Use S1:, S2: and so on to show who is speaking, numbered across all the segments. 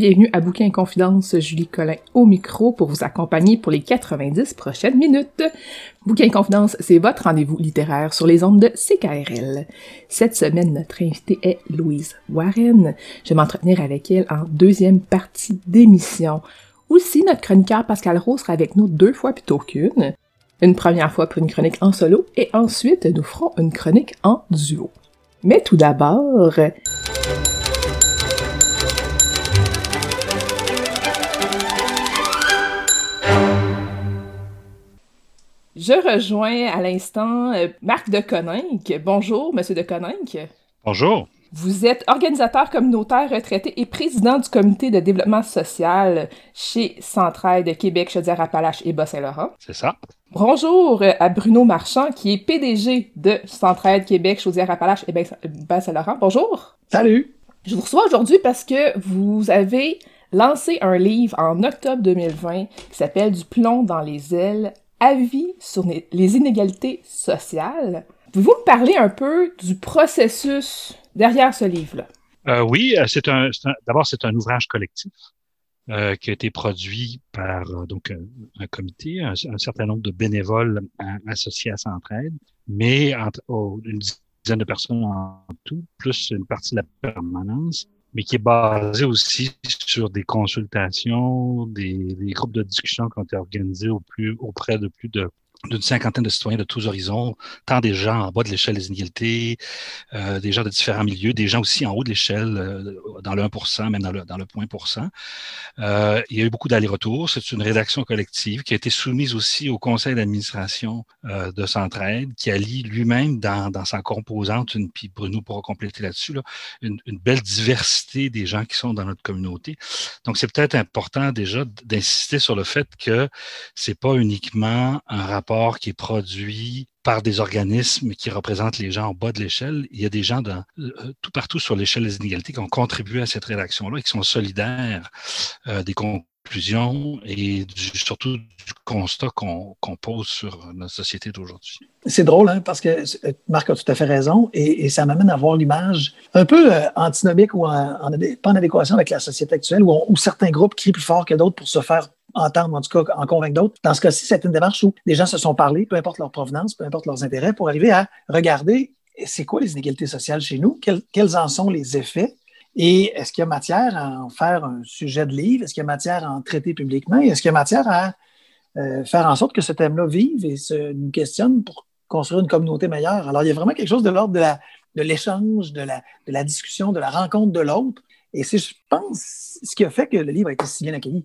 S1: Bienvenue à Bouquin et Confidence, Julie Collin au micro pour vous accompagner pour les 90 prochaines minutes. Bouquin et Confidence, c'est votre rendez-vous littéraire sur les ondes de CKRL. Cette semaine, notre invitée est Louise Warren. Je vais m'entretenir avec elle en deuxième partie d'émission. Aussi, notre chroniqueur Pascal Rose sera avec nous deux fois plutôt qu'une. Une première fois pour une chronique en solo et ensuite nous ferons une chronique en duo. Mais tout d'abord... Je rejoins à l'instant euh, Marc de Coninck. Bonjour, Monsieur de Coninck.
S2: Bonjour.
S1: Vous êtes organisateur communautaire retraité et président du comité de développement social chez Centraide Québec, Chaudière-Appalaches et Bas-Saint-Laurent.
S2: C'est ça.
S1: Bonjour à Bruno Marchand, qui est PDG de Centraide Québec, Chaudière-Appalaches et Bas-Saint-Laurent. Bonjour.
S3: Salut.
S1: Je vous reçois aujourd'hui parce que vous avez lancé un livre en octobre 2020 qui s'appelle Du plomb dans les ailes avis sur les inégalités sociales. Pouvez-vous me parler un peu du processus derrière ce livre-là?
S2: Euh, oui, euh, d'abord c'est un ouvrage collectif euh, qui a été produit par donc un, comité, un, certain nombre de bénévoles associés à Centraide, mais entre, oh, une dizaine de personnes en tout, plus une partie de la permanence mais qui est basé aussi sur des consultations, des, groupes de discussion qui ont été organisés au plus, auprès de plus de d'une cinquantaine de citoyens de tous horizons, tant des gens en bas de l'échelle des inégalités, euh, des gens de différents milieux, des gens aussi en haut de l'échelle, euh, dans le 1 même dans le, dans le point pour cent. Euh, il y a eu beaucoup d'allers-retours. C'est une rédaction collective qui a été soumise aussi au conseil d'administration euh, de Centraide, qui allie lui-même dans, dans sa composante, une, puis Bruno pourra compléter là-dessus, là, une, une, belle diversité des gens qui sont dans notre communauté. Donc, c'est peut-être important déjà d'insister sur le fait que c'est pas uniquement un rapport qui est produit par des organismes qui représentent les gens en bas de l'échelle. Il y a des gens euh, tout partout sur l'échelle des inégalités qui ont contribué à cette rédaction-là et qui sont solidaires euh, des conclusions et surtout du constat qu'on pose sur notre société d'aujourd'hui.
S3: C'est drôle, hein, parce que Marc a tout à fait raison et, ça m'amène à voir l'image un peu euh, antinomique ou pas en adéquation avec la société actuelle où certains groupes crient plus fort que d'autres pour se faire entendre, en tout cas, en convaincre d'autres. Dans ce cas-ci, c'est une démarche où les gens se sont parlé, peu importe leur provenance, peu importe leurs intérêts, pour arriver à regarder c'est quoi les inégalités sociales chez nous, quels, en sont les effets, et est-ce qu'il y a matière à en faire un sujet de livre, est-ce qu'il y a matière à en traiter publiquement, est-ce qu'il y a matière à euh, faire en sorte que ce thème-là vive et se nous questionne pour construire une communauté meilleure. Alors, il y a vraiment quelque chose de l'ordre de l'échange, de, la, de la discussion, de la rencontre de l'autre. Et c'est, je pense, ce qui a fait que le livre a été si bien accueilli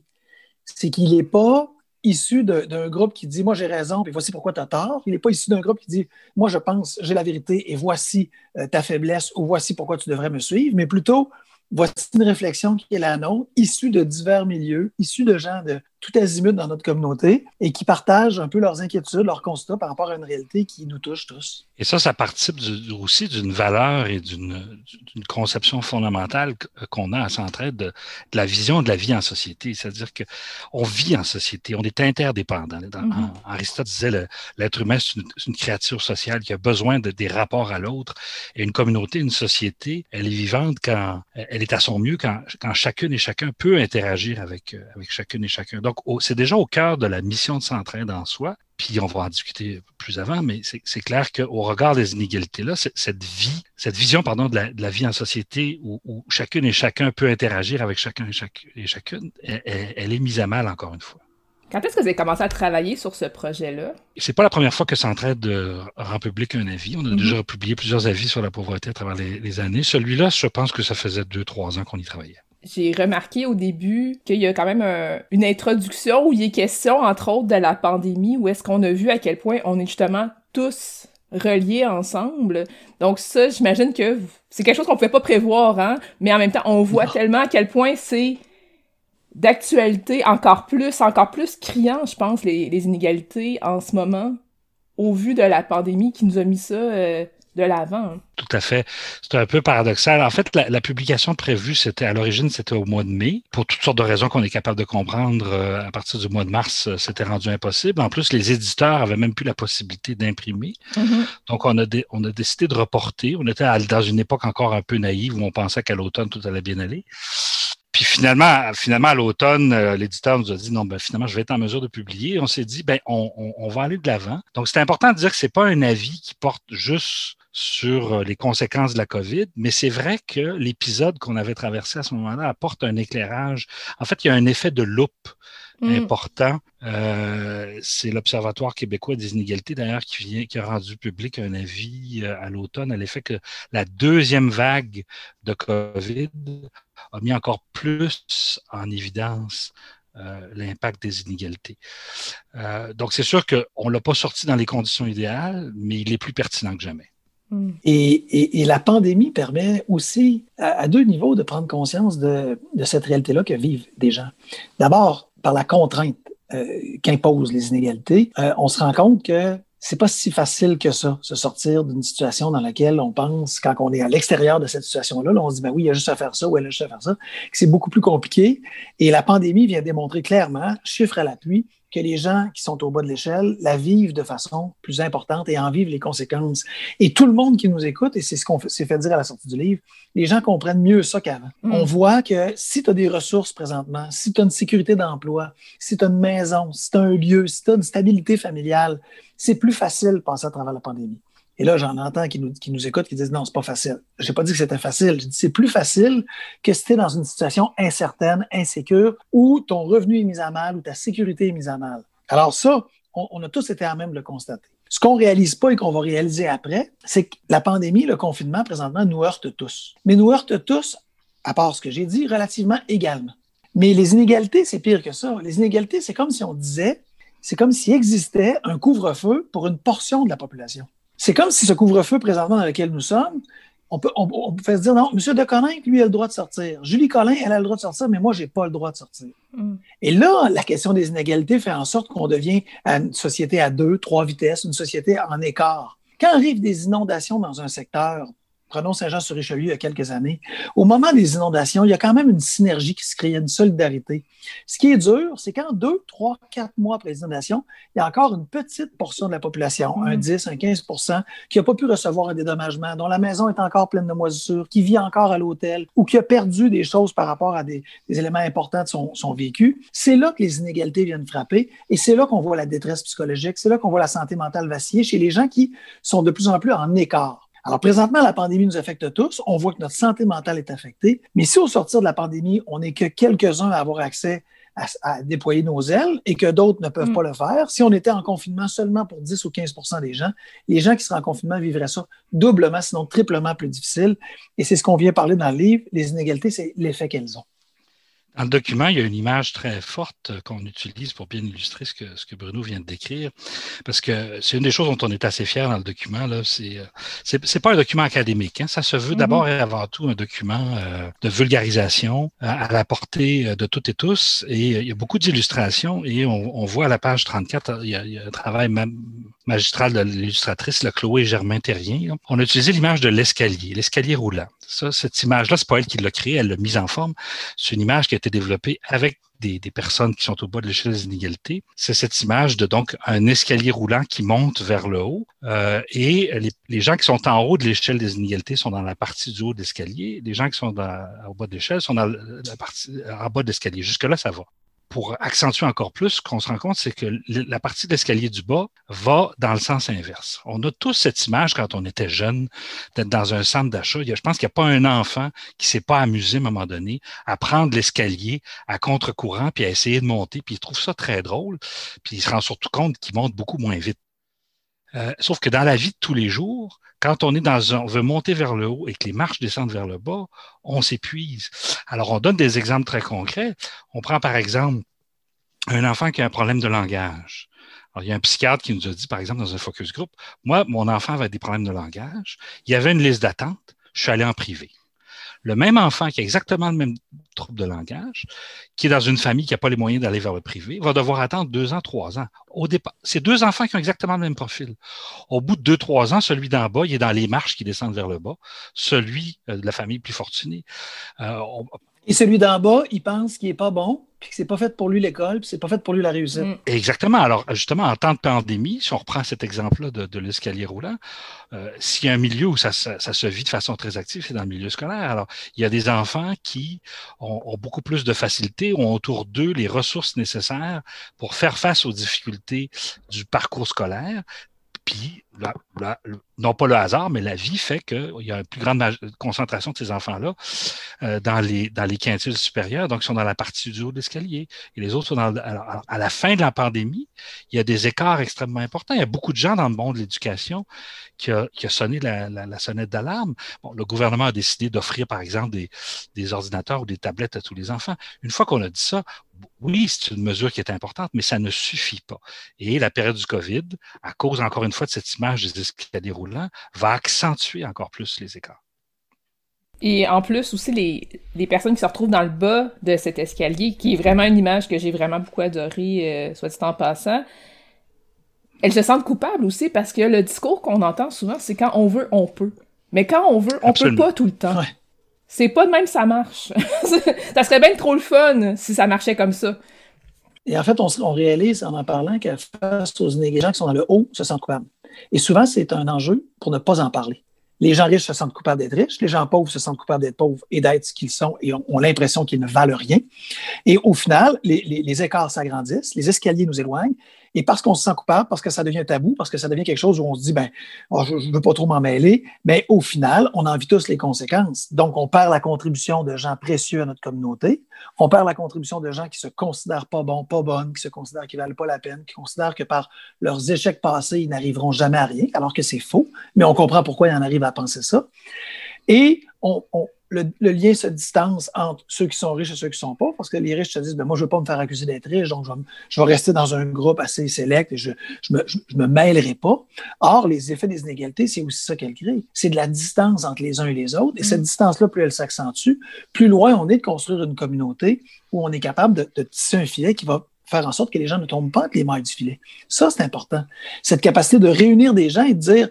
S3: c'est qu'il n'est pas issu d'un groupe qui dit Moi j'ai raison, et voici pourquoi tu as tort. Il n'est pas issu d'un groupe qui dit Moi je pense, j'ai la vérité, et voici euh, ta faiblesse, ou voici pourquoi tu devrais me suivre, mais plutôt voici une réflexion qui est la nôtre, issue de divers milieux, issue de gens de tout azimut dans notre communauté et qui partagent un peu leurs inquiétudes, leurs constats par rapport à une réalité qui nous touche tous.
S2: Et ça, ça participe aussi d'une valeur et d'une conception fondamentale qu'on a à Centraide de, de, la vision de la vie en société. C'est-à-dire qu'on vit en société, on est interdépendant. Mm-hmm. Aristote disait l'être humain, c'est une, une, créature sociale qui a besoin de, des rapports à l'autre. Et une communauté, une société, elle est vivante quand elle est à son mieux, quand, quand chacune et chacun peut interagir avec, avec chacune et chacun. Donc, c'est déjà au cœur de la mission de Centraide en soi. Puis on va en discuter plus avant, mais c'est clair qu'au regard des inégalités-là, cette vie, cette vision pardon, de, la, vie en société où, chacune et chacun peut interagir avec chacun et, chacune, elle, est mise à mal encore une fois.
S1: Quand est-ce que vous avez commencé à travailler sur ce projet-là?
S2: C'est pas la première fois que Centraide rend public un avis. On a mm-hmm. déjà publié plusieurs avis sur la pauvreté à travers les, les années. Celui-là, je pense que ça faisait deux, trois ans qu'on y travaillait
S1: j'ai remarqué au début qu'il y a quand même une introduction où il est question, entre autres, de la pandémie, où est-ce qu'on a vu à quel point on est justement tous reliés ensemble. Donc ça, j'imagine que c'est quelque chose qu'on pouvait pas prévoir, hein, mais en même temps, on voit tellement à quel point c'est d'actualité encore plus, encore plus criant, je pense, les, inégalités en ce moment, au vu de la pandémie qui nous a mis ça euh, de l'avant.
S2: Tout à fait. C'est un peu paradoxal. En fait, la, publication prévue, c'était à l'origine, c'était au mois de mai. Pour toutes sortes de raisons qu'on est capable de comprendre, euh, à partir du mois de mars, euh, c'était rendu impossible. En plus, les éditeurs avaient même plus la possibilité d'imprimer. Mm-hmm. Donc, on a, on a décidé de reporter. On était dans une époque encore un peu naïve où on pensait qu'à l'automne, tout allait bien aller. Puis finalement, finalement à l'automne, euh, l'éditeur nous a dit non, ben finalement, je vais être en mesure de publier. On s'est dit, ben on, on, va aller de l'avant. Donc, c'est important de dire que c'est pas un avis qui porte juste sur euh, les conséquences de la COVID, mais c'est vrai que l'épisode qu'on avait traversé à ce moment-là apporte un éclairage. En fait, il y a un effet de loupe mm. important. Euh, c'est l'Observatoire québécois des inégalités, d'ailleurs, qui, vient, qui a rendu public un avis euh, à l'automne à l'effet que la deuxième vague de COVID a mis encore plus en évidence euh, l'impact des inégalités. Euh, donc, c'est sûr qu'on ne l'a pas sorti dans les conditions idéales, mais il est plus pertinent que jamais.
S3: Hmm. Et, la pandémie permet aussi, à, deux niveaux, de prendre conscience de, de cette réalité-là que vivent des gens. D'abord, par la contrainte euh, qu'imposent les inégalités, euh, on se rend compte que c'est pas si facile que ça, se sortir d'une situation dans laquelle on pense, quand on est à l'extérieur de cette situation-là, on se dit, ben oui, il y a juste à faire ça ou elle a juste à faire ça, c'est beaucoup plus compliqué. Et la pandémie vient démontrer clairement, chiffre à l'appui, que les gens qui sont au bas de l'échelle la vivent de façon plus importante et en vivent les conséquences. Et tout le monde qui nous écoute, et c'est ce qu'on s'est fait dire à la sortie du livre, les gens comprennent mieux ça qu'avant. Mm. On voit que si tu as des ressources présentement, si tu as une sécurité d'emploi, si tu as une maison, si tu as un lieu, si tu as une stabilité familiale, c'est plus facile de passer à travers la pandémie. Et là, j'en entends qui nous, qui nous écoutent, qui disent non, c'est pas facile. J'ai pas dit que c'était facile. J'ai dit c'est plus facile que si tu dans une situation incertaine, insécure, où ton revenu est mis à mal, où ta sécurité est mise à mal. Alors ça, on, a tous été à même de le constater. Ce qu'on réalise pas et qu'on va réaliser après, c'est que la pandémie, le confinement présentement nous heurte tous. Mais nous heurte tous, à part ce que j'ai dit, relativement également. Mais les inégalités, c'est pire que ça. Les inégalités, c'est comme si on disait, c'est comme s'il existait un couvre-feu pour une portion de la population. C'est comme si ce couvre-feu présentement dans lequel nous sommes, on peut, on, se dire non, M. De lui, a le droit de sortir. Julie Collin, elle a le droit de sortir, mais moi, je n'ai pas le droit de sortir. Mm. Et là, la question des inégalités fait en sorte qu'on devient une société à deux, trois vitesses, une société en écart. Quand arrivent des inondations dans un secteur, prenons Saint-Jean-sur-Richelieu il y a quelques années, au moment des inondations, il y a quand même une synergie qui se crée, une solidarité. Ce qui est dur, c'est qu'en deux, trois, quatre mois après les inondations, il y a encore une petite portion de la population, un 10, mm. un 15 qui n'a pas pu recevoir un dédommagement, dont la maison est encore pleine de moisissures, qui vit encore à l'hôtel ou qui a perdu des choses par rapport à des, éléments importants de son, son vécu. C'est là que les inégalités viennent frapper et c'est là qu'on voit la détresse psychologique, c'est là qu'on voit la santé mentale vaciller chez les gens qui sont de plus en plus en écart. Alors, présentement, la pandémie nous affecte tous. On voit que notre santé mentale est affectée. Mais si au sortir de la pandémie, on n'est que quelques-uns à avoir accès à, déployer nos ailes et que d'autres ne peuvent mm. pas le faire, si on était en confinement seulement pour 10 ou 15% des gens, les gens qui seraient en confinement vivraient ça doublement, sinon triplement plus difficile. Et c'est ce qu'on vient parler dans le livre. Les inégalités, c'est l'effet qu'elles ont.
S2: Dans le document, il y a une image très forte qu'on utilise pour bien illustrer ce que, ce que Bruno vient de décrire, parce que c'est une des choses dont on est assez fier dans le document. Là, c'est, c'est, pas un document académique. Hein. Ça se veut mm-hmm. d'abord et avant tout un document euh, de vulgarisation à, la portée euh, de toutes et tous. Et euh, il y a beaucoup d'illustrations et on, voit à la page 34, il y a, il y a un travail même magistral de l'illustratrice, la Chloé Germain-Terrien. On a utilisé l'image de l'escalier, l'escalier roulant. Cette image-là, c'est pas elle qui l'a créée, elle l'a mise en forme. C'est une image qui a été développée avec des, personnes qui sont au bas de l'échelle des inégalités. C'est cette image de donc un escalier roulant qui monte vers le haut euh, et les, gens qui sont en haut de l'échelle des inégalités sont dans la partie du haut de l'escalier. Les gens qui sont au bas de l'échelle sont dans la partie en bas de l'escalier. Jusque-là, ça va pour accentuer encore plus, ce qu'on se rend compte, c'est que la partie de l'escalier du bas va dans le sens inverse. On a tous cette image quand on était jeune, d'être dans un centre d'achat. Je pense qu'il n'y a pas un enfant qui s'est pas amusé à un moment donné à prendre l'escalier à contre-courant puis à essayer de monter, puis il trouve ça très drôle, puis il se rend surtout compte qu'il monte beaucoup moins vite. Euh, sauf que dans la vie de tous les jours, quand on est dans un, on veut monter vers le haut et que les marches descendent vers le bas, on s'épuise. Alors, on donne des exemples très concrets. On prend par exemple un enfant qui a un problème de langage. Alors, il y a un psychiatre qui nous a dit, par exemple, dans un focus group, moi, mon enfant avait des problèmes de langage. Il y avait une liste d'attente. Je suis allé en privé le même enfant qui a exactement le même trouble de langage, qui est dans une famille qui n'a pas les moyens d'aller vers le privé, va devoir attendre deux ans, trois ans. Au départ, c'est deux enfants qui ont exactement le même profil. Au bout de deux, trois ans, celui d'en bas, il est dans les marches qui descendent vers le bas. Celui euh, de la famille plus fortunée,
S3: euh, et celui d'en bas, il pense qu'il n'est pas bon, puis que c'est pas fait pour lui l'école, puis c'est pas fait pour lui la réussite. Mm.
S2: Exactement. Alors, justement, en temps de pandémie, si on reprend cet exemple-là de, l'escalier roulant, euh, s'il y a un milieu où ça, se vit de façon très active, c'est dans le milieu scolaire. Alors, il y a des enfants qui ont, ont beaucoup plus de facilité, ont autour d'eux les ressources nécessaires pour faire face aux difficultés du parcours scolaire, puis, non pas le hasard, mais la vie fait qu'il y a une plus grande concentration de ces enfants-là euh, dans, les, dans les quintiles supérieurs, donc ils sont dans la partie du haut de l'escalier. Et les autres sont dans. Alors, à la fin de la pandémie, il y a des écarts extrêmement importants. Il y a beaucoup de gens dans le monde de l'éducation qui a, qui a sonné la, la, sonnette d'alarme. Bon, le gouvernement a décidé d'offrir, par exemple, des, des ordinateurs ou des tablettes à tous les enfants. Une fois qu'on a dit ça, oui, c'est une mesure qui est importante, mais ça ne suffit pas. Et la période du COVID, à cause encore une fois de cette image des escaliers roulants, va accentuer encore plus les écarts.
S1: Et en plus, aussi, les, les, personnes qui se retrouvent dans le bas de cet escalier, qui est vraiment une image que j'ai vraiment beaucoup adorée, euh, soit dit en passant, elles se sentent coupables aussi parce que le discours qu'on entend souvent, c'est quand on veut, on peut. Mais quand on veut, on peut pas tout le temps. C'est pas de même ça marche. ça serait bien trop le fun si ça marchait comme ça.
S3: Et en fait, on, réalise en en parlant qu'à face aux les gens qui sont dans le haut se sentent coupables. Et souvent, c'est un enjeu pour ne pas en parler. Les gens riches se sentent coupables d'être riches, les gens pauvres se sentent coupables d'être pauvres et d'être ce qu'ils sont et ont, l'impression qu'ils ne valent rien. Et au final, les, les écarts s'agrandissent, les escaliers nous éloignent et parce qu'on se sent coupable, parce que ça devient tabou, parce que ça devient quelque chose où on se dit, ben, oh, je ne veux pas trop m'en mêler, mais au final, on en vit tous les conséquences. Donc, on perd la contribution de gens précieux à notre communauté. On perd la contribution de gens qui se considèrent pas bons, pas bonnes, qui se considèrent qu'ils ne valent pas la peine, qui considèrent que par leurs échecs passés, ils n'arriveront jamais à rien, alors que c'est faux. Mais on comprend pourquoi ils en arrivent à penser ça. Et on, le, lien se distance entre ceux qui sont riches et ceux qui ne sont pas, parce que les riches se disent, ben, moi, je ne veux pas me faire accuser d'être riche, donc je vais, rester dans un groupe assez sélect et je ne me, mêlerai pas. Or, les effets des inégalités, c'est aussi ça qu'elles créent. C'est de la distance entre les uns et les autres. Et cette mm. distance-là, plus elle s'accentue, plus loin on est de construire une communauté où on est capable de, de tisser un filet qui va faire en sorte que les gens ne tombent pas entre les mailles du filet. Ça, c'est important. Cette capacité de réunir des gens et de dire,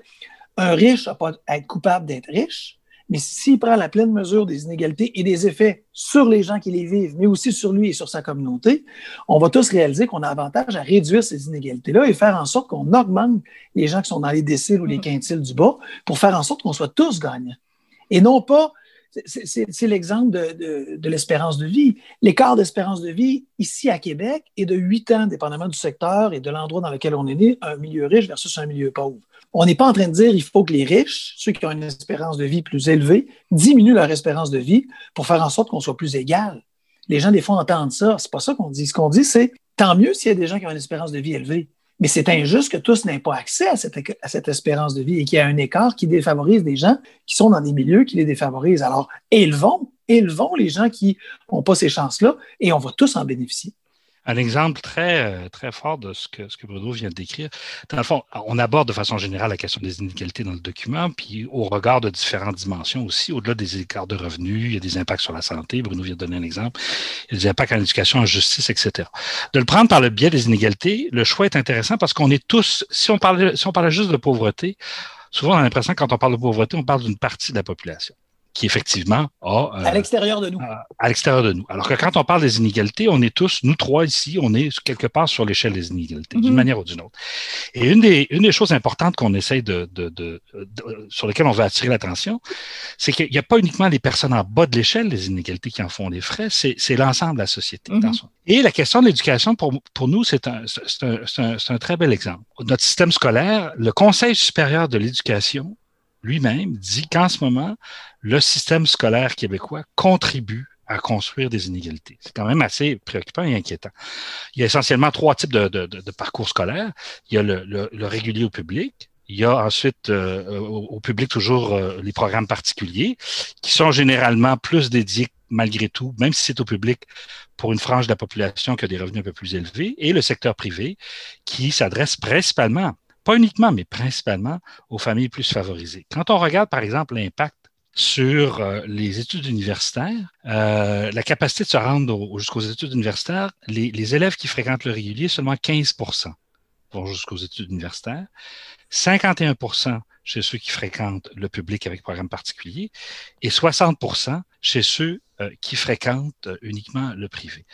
S3: un riche n'a pas à être coupable d'être riche, mais s'il prend la pleine mesure des inégalités et des effets sur les gens qui les vivent, mais aussi sur lui et sur sa communauté, on va tous réaliser qu'on a avantage à réduire ces inégalités-là et faire en sorte qu'on augmente les gens qui sont dans les déciles ou les mm. quintiles du bas pour faire en sorte qu'on soit tous gagnants. Et non pas c'est l'exemple de, de, l'espérance de vie. L'écart d'espérance de vie ici à Québec est de 8 ans, dépendamment du secteur et de l'endroit dans lequel on est né, un milieu riche versus un milieu pauvre. On n'est pas en train de dire qu'il faut que les riches, ceux qui ont une espérance de vie plus élevée, diminuent leur espérance de vie pour faire en sorte qu'on soit plus égal. Les gens, des fois, entendent ça. C'est pas ça qu'on dit. Ce qu'on dit, c'est tant mieux s'il y a des gens qui ont une espérance de vie élevée. Mais c'est injuste que tous n'aient pas accès à cette, à cette espérance de vie et qu'il y a un écart qui défavorise des gens qui sont dans des milieux qui les défavorisent. Alors, élevons élevons les gens qui n'ont pas ces chances-là et on va tous en bénéficier
S2: un exemple très, euh, très fort de ce que, ce que Bruno vient de décrire. Dans le fond, on aborde de façon générale la question des inégalités dans le document, puis au regard de différentes dimensions aussi, au-delà des écarts de revenus, il y a des impacts sur la santé, Bruno vient de donner un exemple, il y a des impacts en éducation, en justice, etc. De le prendre par le biais des inégalités, le choix est intéressant parce qu'on est tous, si on parlait, si on parlait juste de pauvreté, souvent on a l'impression quand on parle de pauvreté, on parle d'une partie de la population qui effectivement a...
S3: Euh, à l'extérieur de nous.
S2: À, l'extérieur de nous. Alors que quand on parle des inégalités, on est tous, nous trois ici, on est quelque part sur l'échelle des inégalités, d'une mhm. manière ou d'une autre. Et une des, une des choses importantes qu'on essaye de, de, de, sur lesquelles on veut attirer l'attention, c'est qu'il n'y a pas uniquement les personnes en bas de l'échelle des inégalités qui en font les frais, c'est l'ensemble de la société. Mhm. Et la question de l'éducation, pour, pour nous, c'est un, un, un, un très bel exemple. Notre système scolaire, le Conseil supérieur de l'éducation lui-même dit qu'en ce moment, le système scolaire québécois contribue à construire des inégalités. C'est quand même assez préoccupant et inquiétant. Il y a essentiellement trois types de, parcours scolaires. Il y a le, régulier au public, il y a ensuite euh, au, public toujours euh, les programmes particuliers qui sont généralement plus dédiés malgré tout, même si c'est au public, pour une frange de la population qui a des revenus un peu plus élevés, et le secteur privé qui s'adresse principalement pas uniquement, mais principalement aux familles plus favorisées. Quand on regarde, par exemple, l'impact sur euh, les études universitaires, euh, la capacité de se rendre jusqu'aux études universitaires, les, élèves qui fréquentent le régulier, seulement 15% vont jusqu'aux études universitaires, 51% chez ceux qui fréquentent le public avec programme particulier et 60% chez ceux qui fréquentent euh, uniquement le privé.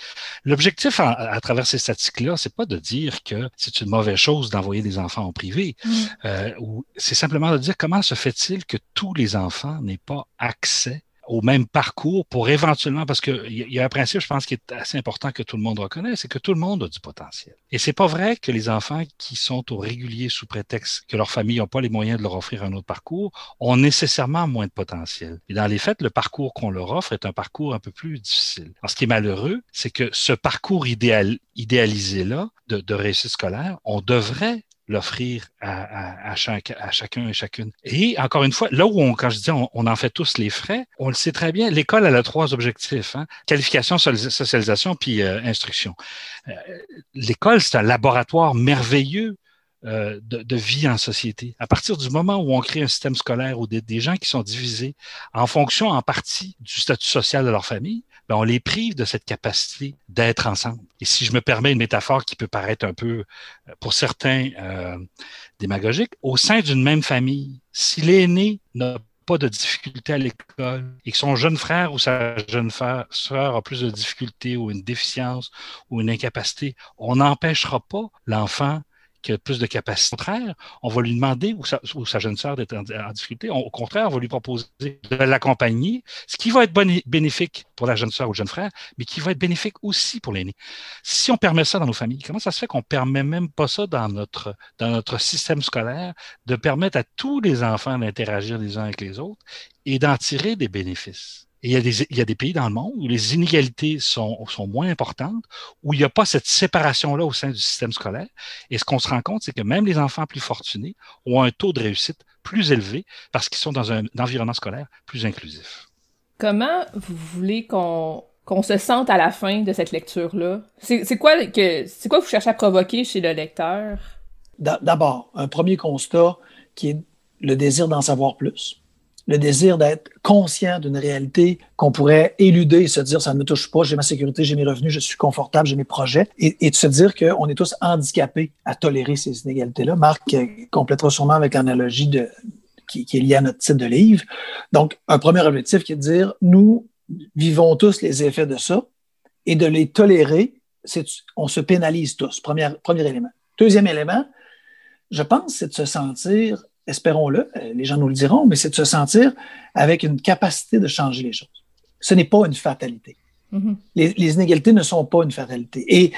S2: L'objectif à, travers ces statistiques-là, c'est pas de dire que c'est une mauvaise chose d'envoyer des enfants au privé, mmh. euh, c'est simplement de dire comment se fait-il que tous les enfants n'aient pas accès au même parcours pour éventuellement, parce qu'il y, a un principe, je pense, qui est assez important que tout le monde reconnaît, c'est que tout le monde a du potentiel. Et c'est pas vrai que les enfants qui sont au régulier sous prétexte que leur famille n'a pas les moyens de leur offrir un autre parcours ont nécessairement moins de potentiel. Et dans les faits, le parcours qu'on leur offre est un parcours un peu plus difficile. Alors, ce qui est malheureux, c'est que ce parcours idéal, idéalisé-là de, de réussite scolaire, on devrait l'offrir à, chacun et chacune. Et encore une fois, là où on, quand je dis on, en fait tous les frais, on le sait très bien, l'école a trois objectifs, hein? qualification, socialisation, puis euh, instruction. Euh, l'école, c'est un laboratoire merveilleux euh, de, vie en société. À partir du moment où on crée un système scolaire où des gens qui sont divisés en fonction en partie du statut social de leur famille, ben on les prive de cette capacité d'être ensemble. Et si je me permets une métaphore qui peut paraître un peu, euh, pour certains, euh, démagogique, au sein d'une même famille, si l'aîné n'a pas de difficultés à l'école et que son jeune frère ou sa jeune soeur a plus de difficultés ou une déficience ou une incapacité, on n'empêchera pas l'enfant qui a plus de capacité. Au contraire, on va lui demander, ou sa, jeune sœur d'être en, difficulté, au contraire, on va lui proposer de l'accompagner, ce qui va être bénéfique pour la jeune sœur ou le jeune frère, mais qui va être bénéfique aussi pour l'aîné. Si on permet ça dans nos familles, comment ça se fait qu'on permet même pas ça dans notre, dans notre système scolaire, de permettre à tous les enfants d'interagir les uns avec les autres et d'en tirer des bénéfices? Et il y, a des, il y a des pays dans le monde où les inégalités sont, sont moins importantes, où il n'y a pas cette séparation-là au sein du système scolaire. Et ce qu'on se rend compte, c'est que même les enfants plus fortunés ont un taux de réussite plus élevé parce qu'ils sont dans un, environnement scolaire plus inclusif.
S1: Comment vous voulez qu'on qu'on se sente à la fin de cette lecture-là? C'est quoi que c'est quoi que vous cherchez à provoquer chez le lecteur?
S3: D'abord, un premier constat qui est le désir d'en savoir plus le désir d'être conscient d'une réalité qu'on pourrait éluder et se dire ça ne me touche pas, j'ai ma sécurité, j'ai mes revenus, je suis confortable, j'ai mes projets, et, de se dire qu'on est tous handicapés à tolérer ces inégalités-là. Marc euh, complétera sûrement avec l'analogie qui, est liée à notre titre de livre. Donc, un premier objectif qui est de dire nous vivons tous les effets de ça et de les tolérer, c'est on se pénalise tous. Premier, premier élément. Deuxième élément, je pense, c'est de se sentir espérons-le, euh, les gens nous le diront, mais c'est de se sentir avec une capacité de changer les choses. Ce n'est pas une fatalité. Mm-hmm. les, inégalités ne sont pas une fatalité. Et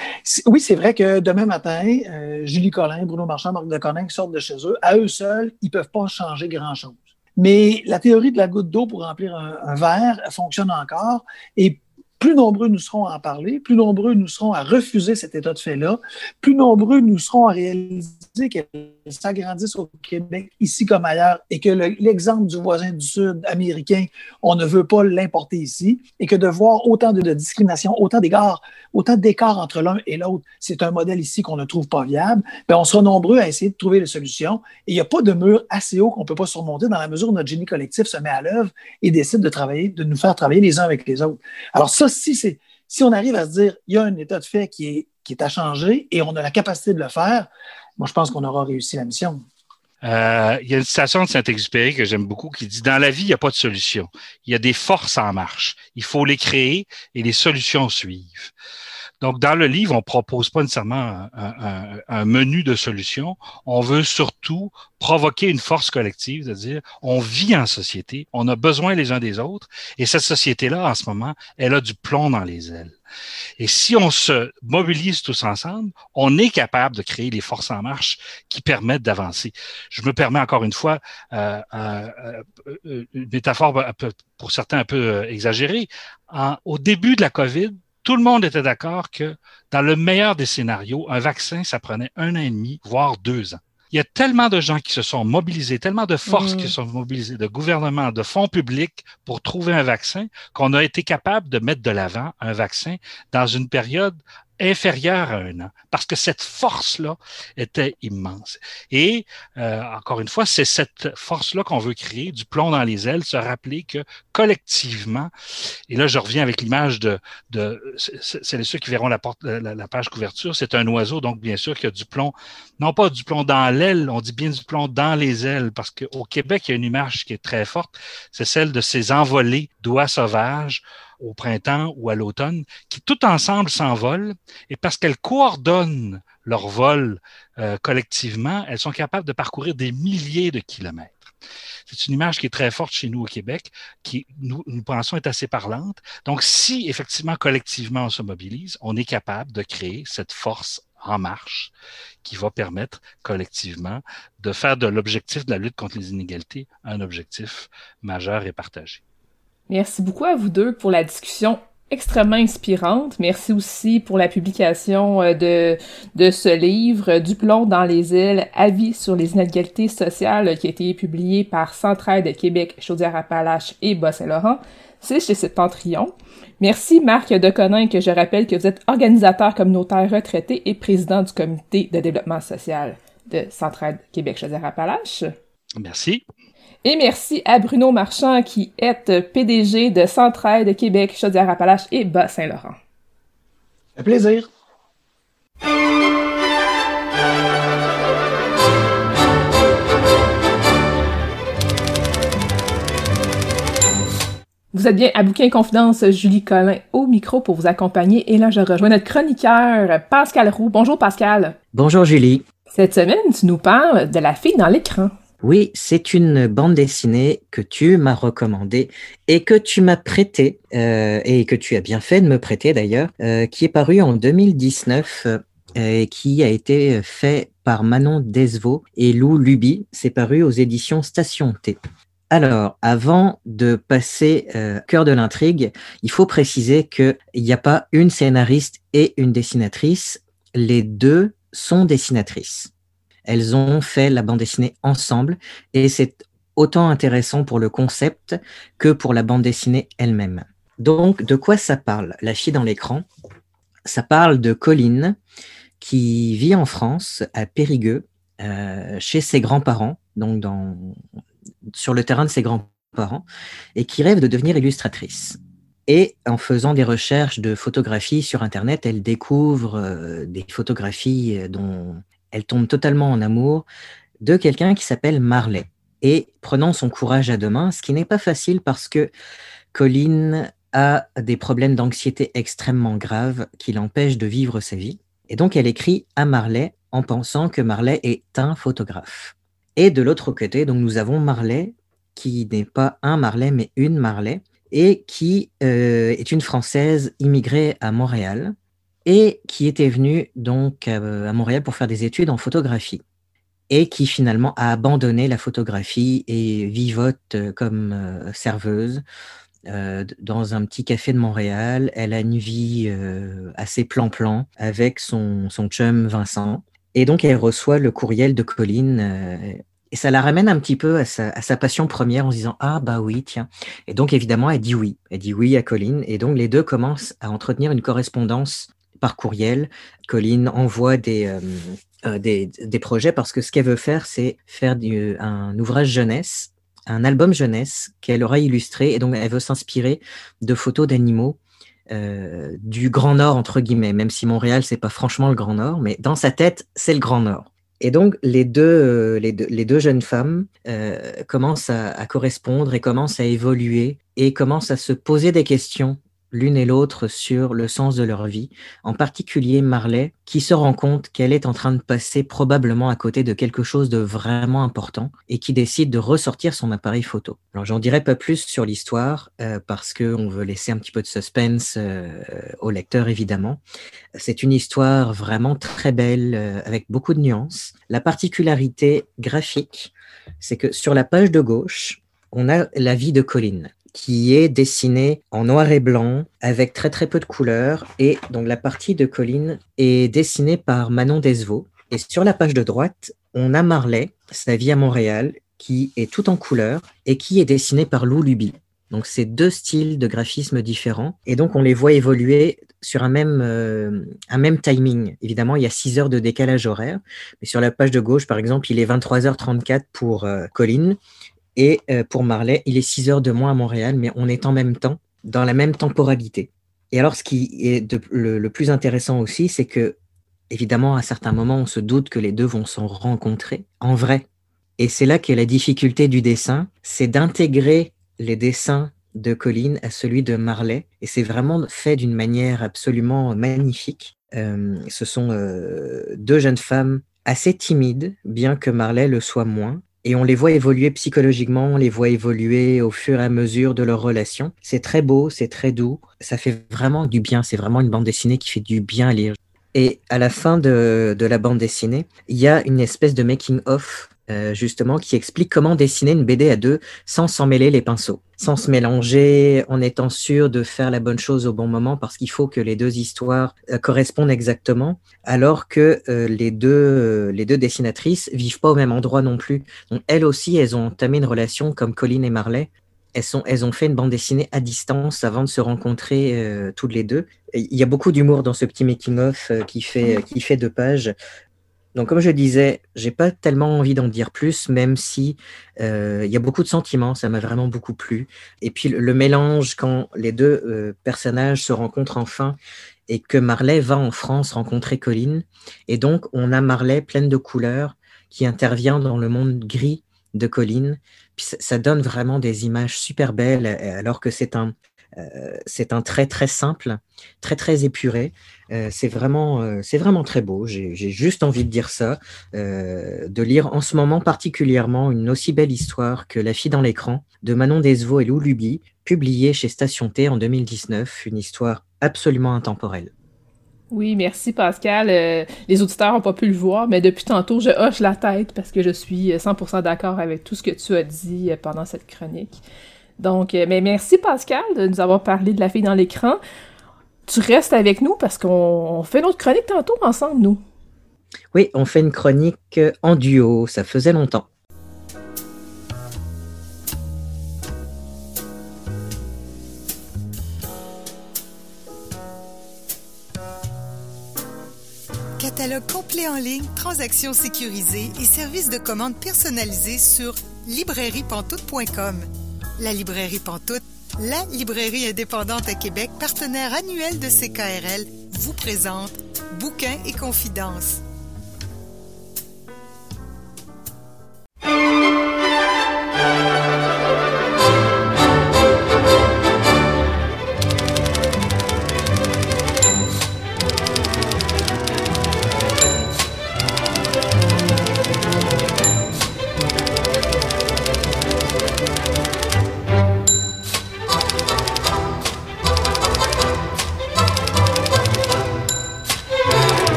S3: oui, c'est vrai que demain matin, euh, Julie Collin, Bruno Marchand, Marc de Conin sortent de chez eux. À eux seuls, ils ne peuvent pas changer grand-chose. Mais la théorie de la goutte d'eau pour remplir un, verre fonctionne encore. Et plus nombreux nous serons à en parler, plus nombreux nous serons à refuser cet état de fait-là, plus nombreux nous serons à réaliser qu'elle s'agrandisse au Québec, ici comme ailleurs, et que l'exemple du voisin du Sud américain, on ne veut pas l'importer ici, et que de voir autant de, discrimination, autant d'écarts, autant d'écarts entre l'un et l'autre, c'est un modèle ici qu'on ne trouve pas viable, bien, on sera nombreux à essayer de trouver des solutions. Et il n'y a pas de mur assez haut qu'on ne peut pas surmonter dans la mesure où notre génie collectif se met à l'œuvre et décide de travailler, de nous faire travailler les uns avec les autres. Alors ça, si, on arrive à se dire, il y a un état de fait qui est, qui est à changer et on a la capacité de le faire, moi, je pense qu'on aura réussi la mission.
S2: Euh, il y a une citation de Saint-Exupéry que j'aime beaucoup qui dit Dans la vie, il n'y a pas de solution. Il y a des forces en marche. Il faut les créer et les solutions suivent. Donc, dans le livre, on propose pas nécessairement un, menu de solutions. On veut surtout provoquer une force collective, c'est-à-dire on vit en société, on a besoin les uns des autres, et cette société-là, en ce moment, elle a du plomb dans les ailes. Et si on se mobilise tous ensemble, on est capable de créer les forces en marche qui permettent d'avancer. Je me permets encore une fois euh, euh, euh une métaphore pour certains un peu exagérée. au début de la COVID, tout le monde était d'accord que dans le meilleur des scénarios, un vaccin, ça prenait un an et demi, voire deux ans. Il y a tellement de gens qui se sont mobilisés, tellement de forces qui mm. se sont mobilisées, de gouvernements, de fonds publics pour trouver un vaccin, qu'on a été capable de mettre de l'avant un vaccin dans une période inférieur à un an, parce que cette force-là était immense. Et euh, encore une fois, c'est cette force-là qu'on veut créer, du plomb dans les ailes, se rappeler que collectivement, et là je reviens avec l'image de, de c'est ceux qui verront la, porte, la, page couverture, c'est un oiseau, donc bien sûr qu'il y a du plomb, non pas du plomb dans l'aile, on dit bien du plomb dans les ailes, parce qu'au Québec, il y a une image qui est très forte, c'est celle de ces envolées d'oies sauvages au printemps ou à l'automne, qui tout ensemble s'envolent et parce qu'elles coordonnent leur vol euh, collectivement, elles sont capables de parcourir des milliers de kilomètres. C'est une image qui est très forte chez nous au Québec, qui, nous, nous pensons, est assez parlante. Donc, si effectivement, collectivement, on se mobilise, on est capable de créer cette force en marche qui va permettre collectivement de faire de l'objectif de la lutte contre les inégalités un objectif majeur et partagé.
S1: Merci beaucoup à vous deux pour la discussion extrêmement inspirante. Merci aussi pour la publication euh, de, de ce livre, Du plomb dans les îles, avis sur les inégalités sociales, qui a été publié par Centraide Québec, Chaudière-Appalaches et Bas-Saint-Laurent. C'est chez Septentrion. Merci Marc Deconin, que je rappelle que vous êtes organisateur communautaire retraité et président du comité de développement social de Centraide Québec, Chaudière-Appalaches.
S2: Merci.
S1: Et merci à Bruno Marchand qui est PDG de Centraide Québec, Chaudière-Appalaches et Bas-Saint-Laurent.
S3: Un plaisir.
S1: Vous êtes bien à Bouquin Confidence, Julie Collin au micro pour vous accompagner. Et là, je rejoins notre chroniqueur, Pascal Roux. Bonjour Pascal.
S4: Bonjour Julie.
S1: Cette semaine, tu nous parles de la fille dans l'écran.
S4: Oui, c'est une bande dessinée que tu m'as recommandée et que tu m'as prêtée, euh, et que tu as bien fait de me prêter d'ailleurs, euh, qui est parue en 2019 euh, et qui a été fait par Manon Desvaux et Lou Luby. C'est paru aux éditions Station T. Alors, avant de passer euh, cœur de l'intrigue, il faut préciser qu'il n'y a pas une scénariste et une dessinatrice. Les deux sont dessinatrices. Elles ont fait la bande dessinée ensemble et c'est autant intéressant pour le concept que pour la bande dessinée elle-même. Donc, de quoi ça parle La fille dans l'écran, ça parle de Colline qui vit en France, à Périgueux, euh, chez ses grands-parents, donc dans, sur le terrain de ses grands-parents, et qui rêve de devenir illustratrice. Et en faisant des recherches de photographie sur Internet, elle découvre euh, des photographies dont elle tombe totalement en amour de quelqu'un qui s'appelle Marley. Et prenant son courage à deux mains, ce qui n'est pas facile parce que Colline a des problèmes d'anxiété extrêmement graves qui l'empêchent de vivre sa vie. Et donc elle écrit à Marley en pensant que Marley est un photographe. Et de l'autre côté, donc nous avons Marley, qui n'est pas un Marley, mais une Marley, et qui euh, est une Française immigrée à Montréal, et qui était venue donc euh, à Montréal pour faire des études en photographie et qui finalement a abandonné la photographie et vivote euh, comme euh, serveuse dans un petit café de Montréal. Elle a une vie assez plan-plan avec son, son chum Vincent. Et donc, elle reçoit le courriel de Colline et ça la ramène un petit peu à sa, passion première en se disant Ah, bah oui, tiens. Et donc, évidemment, elle dit oui. Elle dit oui à Colline. Et donc, les deux commencent à entretenir une correspondance par courriel. Colline envoie des, euh, euh, des, projets parce que ce qu'elle veut faire, c'est faire un ouvrage jeunesse, un album jeunesse qu'elle aura illustré. Et donc, elle veut s'inspirer de photos d'animaux euh, du Grand Nord, entre guillemets, même si Montréal, c'est pas franchement le Grand Nord, mais dans sa tête, c'est le Grand Nord. Et donc, les deux, euh, les deux, jeunes femmes commencent à, correspondre et commencent à évoluer et commencent à se poser des questions l'une et l'autre sur le sens de leur vie, en particulier Marley, qui se rend compte qu'elle est en train de passer probablement à côté de quelque chose de vraiment important et qui décide de ressortir son appareil photo. Alors j'en dirai pas plus sur l'histoire euh, parce qu'on veut laisser un petit peu de suspense euh, au lecteur évidemment. C'est une histoire vraiment très belle euh, avec beaucoup de nuances. La particularité graphique, c'est que sur la page de gauche, on a la vie de Colline qui est dessiné en noir et blanc avec très très peu de couleurs. Et donc la partie de Colline est dessinée par Manon Desvaux. Et sur la page de droite, on a Marley, sa vie à Montréal, qui est tout en couleurs et qui est dessiné par Lou Luby. Donc c'est deux styles de graphisme différents. Et donc on les voit évoluer sur un même, euh, un même timing. Évidemment, il y a 6 heures de décalage horaire. Mais sur la page de gauche, par exemple, il est 23h34 pour euh, Colline et euh, pour Marley, il est 6 heures de moins à Montréal, mais on est en même temps, dans la même temporalité. Et alors, ce qui est le, plus intéressant aussi, c'est que, évidemment, à certains moments, on se doute que les deux vont s'en rencontrer en vrai. Et c'est là qu'est la difficulté du dessin, c'est d'intégrer les dessins de Colline à celui de Marley. Et c'est vraiment fait d'une manière absolument magnifique. Euh, ce sont euh, deux jeunes femmes assez timides, bien que Marley le soit moins, et on les voit évoluer psychologiquement, on les voit évoluer au fur et à mesure de leur relation. C'est très beau, c'est très doux, ça fait vraiment du bien, c'est vraiment une bande dessinée qui fait du bien à lire. Et à la fin de, de la bande dessinée, il y a une espèce de making-of euh, justement, qui explique comment dessiner une BD à deux sans s'en mêler les pinceaux, sans se mélanger, en étant sûr de faire la bonne chose au bon moment, parce qu'il faut que les deux histoires euh, correspondent exactement, alors que euh, les, deux, les deux dessinatrices vivent pas au même endroit non plus. Elles aussi, elles ont entamé une relation comme Colline et Marley. Elles, sont, elles ont fait une bande dessinée à distance avant de se rencontrer toutes les deux. Il y a beaucoup d'humour dans ce petit making-of qui, fait, qui fait deux pages. Donc, comme je disais, j'ai pas tellement envie d'en dire plus, même si euh, il y a beaucoup de sentiments, ça m'a vraiment beaucoup plu. Et puis le, mélange quand les deux euh, personnages se rencontrent enfin et que Marley va en France rencontrer Colline, et donc on a Marley pleine de couleurs qui intervient dans le monde gris de Colline. Puis ça donne vraiment des images super belles, alors que c'est un c'est un trait très simple, très très épuré. Euh, c'est vraiment, euh, vraiment très beau. J'ai juste envie de dire ça, de lire en ce moment particulièrement une aussi belle histoire que La fille dans l'écran de Manon Desvaux et Lou Luby, publiée chez Station T en 2019. Une histoire absolument intemporelle.
S1: Oui, merci Pascal. les auditeurs n'ont pas pu le voir, mais depuis tantôt, je hoche la tête parce que je suis 100% d'accord avec tout ce que tu as dit pendant cette chronique. Donc, euh, mais merci Pascal de nous avoir parlé de la fille dans l'écran. Tu restes avec nous parce qu'on fait notre chronique tantôt ensemble, nous.
S4: Oui, on fait une chronique en duo, ça faisait longtemps.
S5: Catalogue complet en ligne, transactions sécurisées et services de commande personnalisés sur librairiepantoute.com. La librairie Pantoute, la librairie indépendante à Québec, partenaire annuel de CKRL, vous présente Bouquins et Confidences.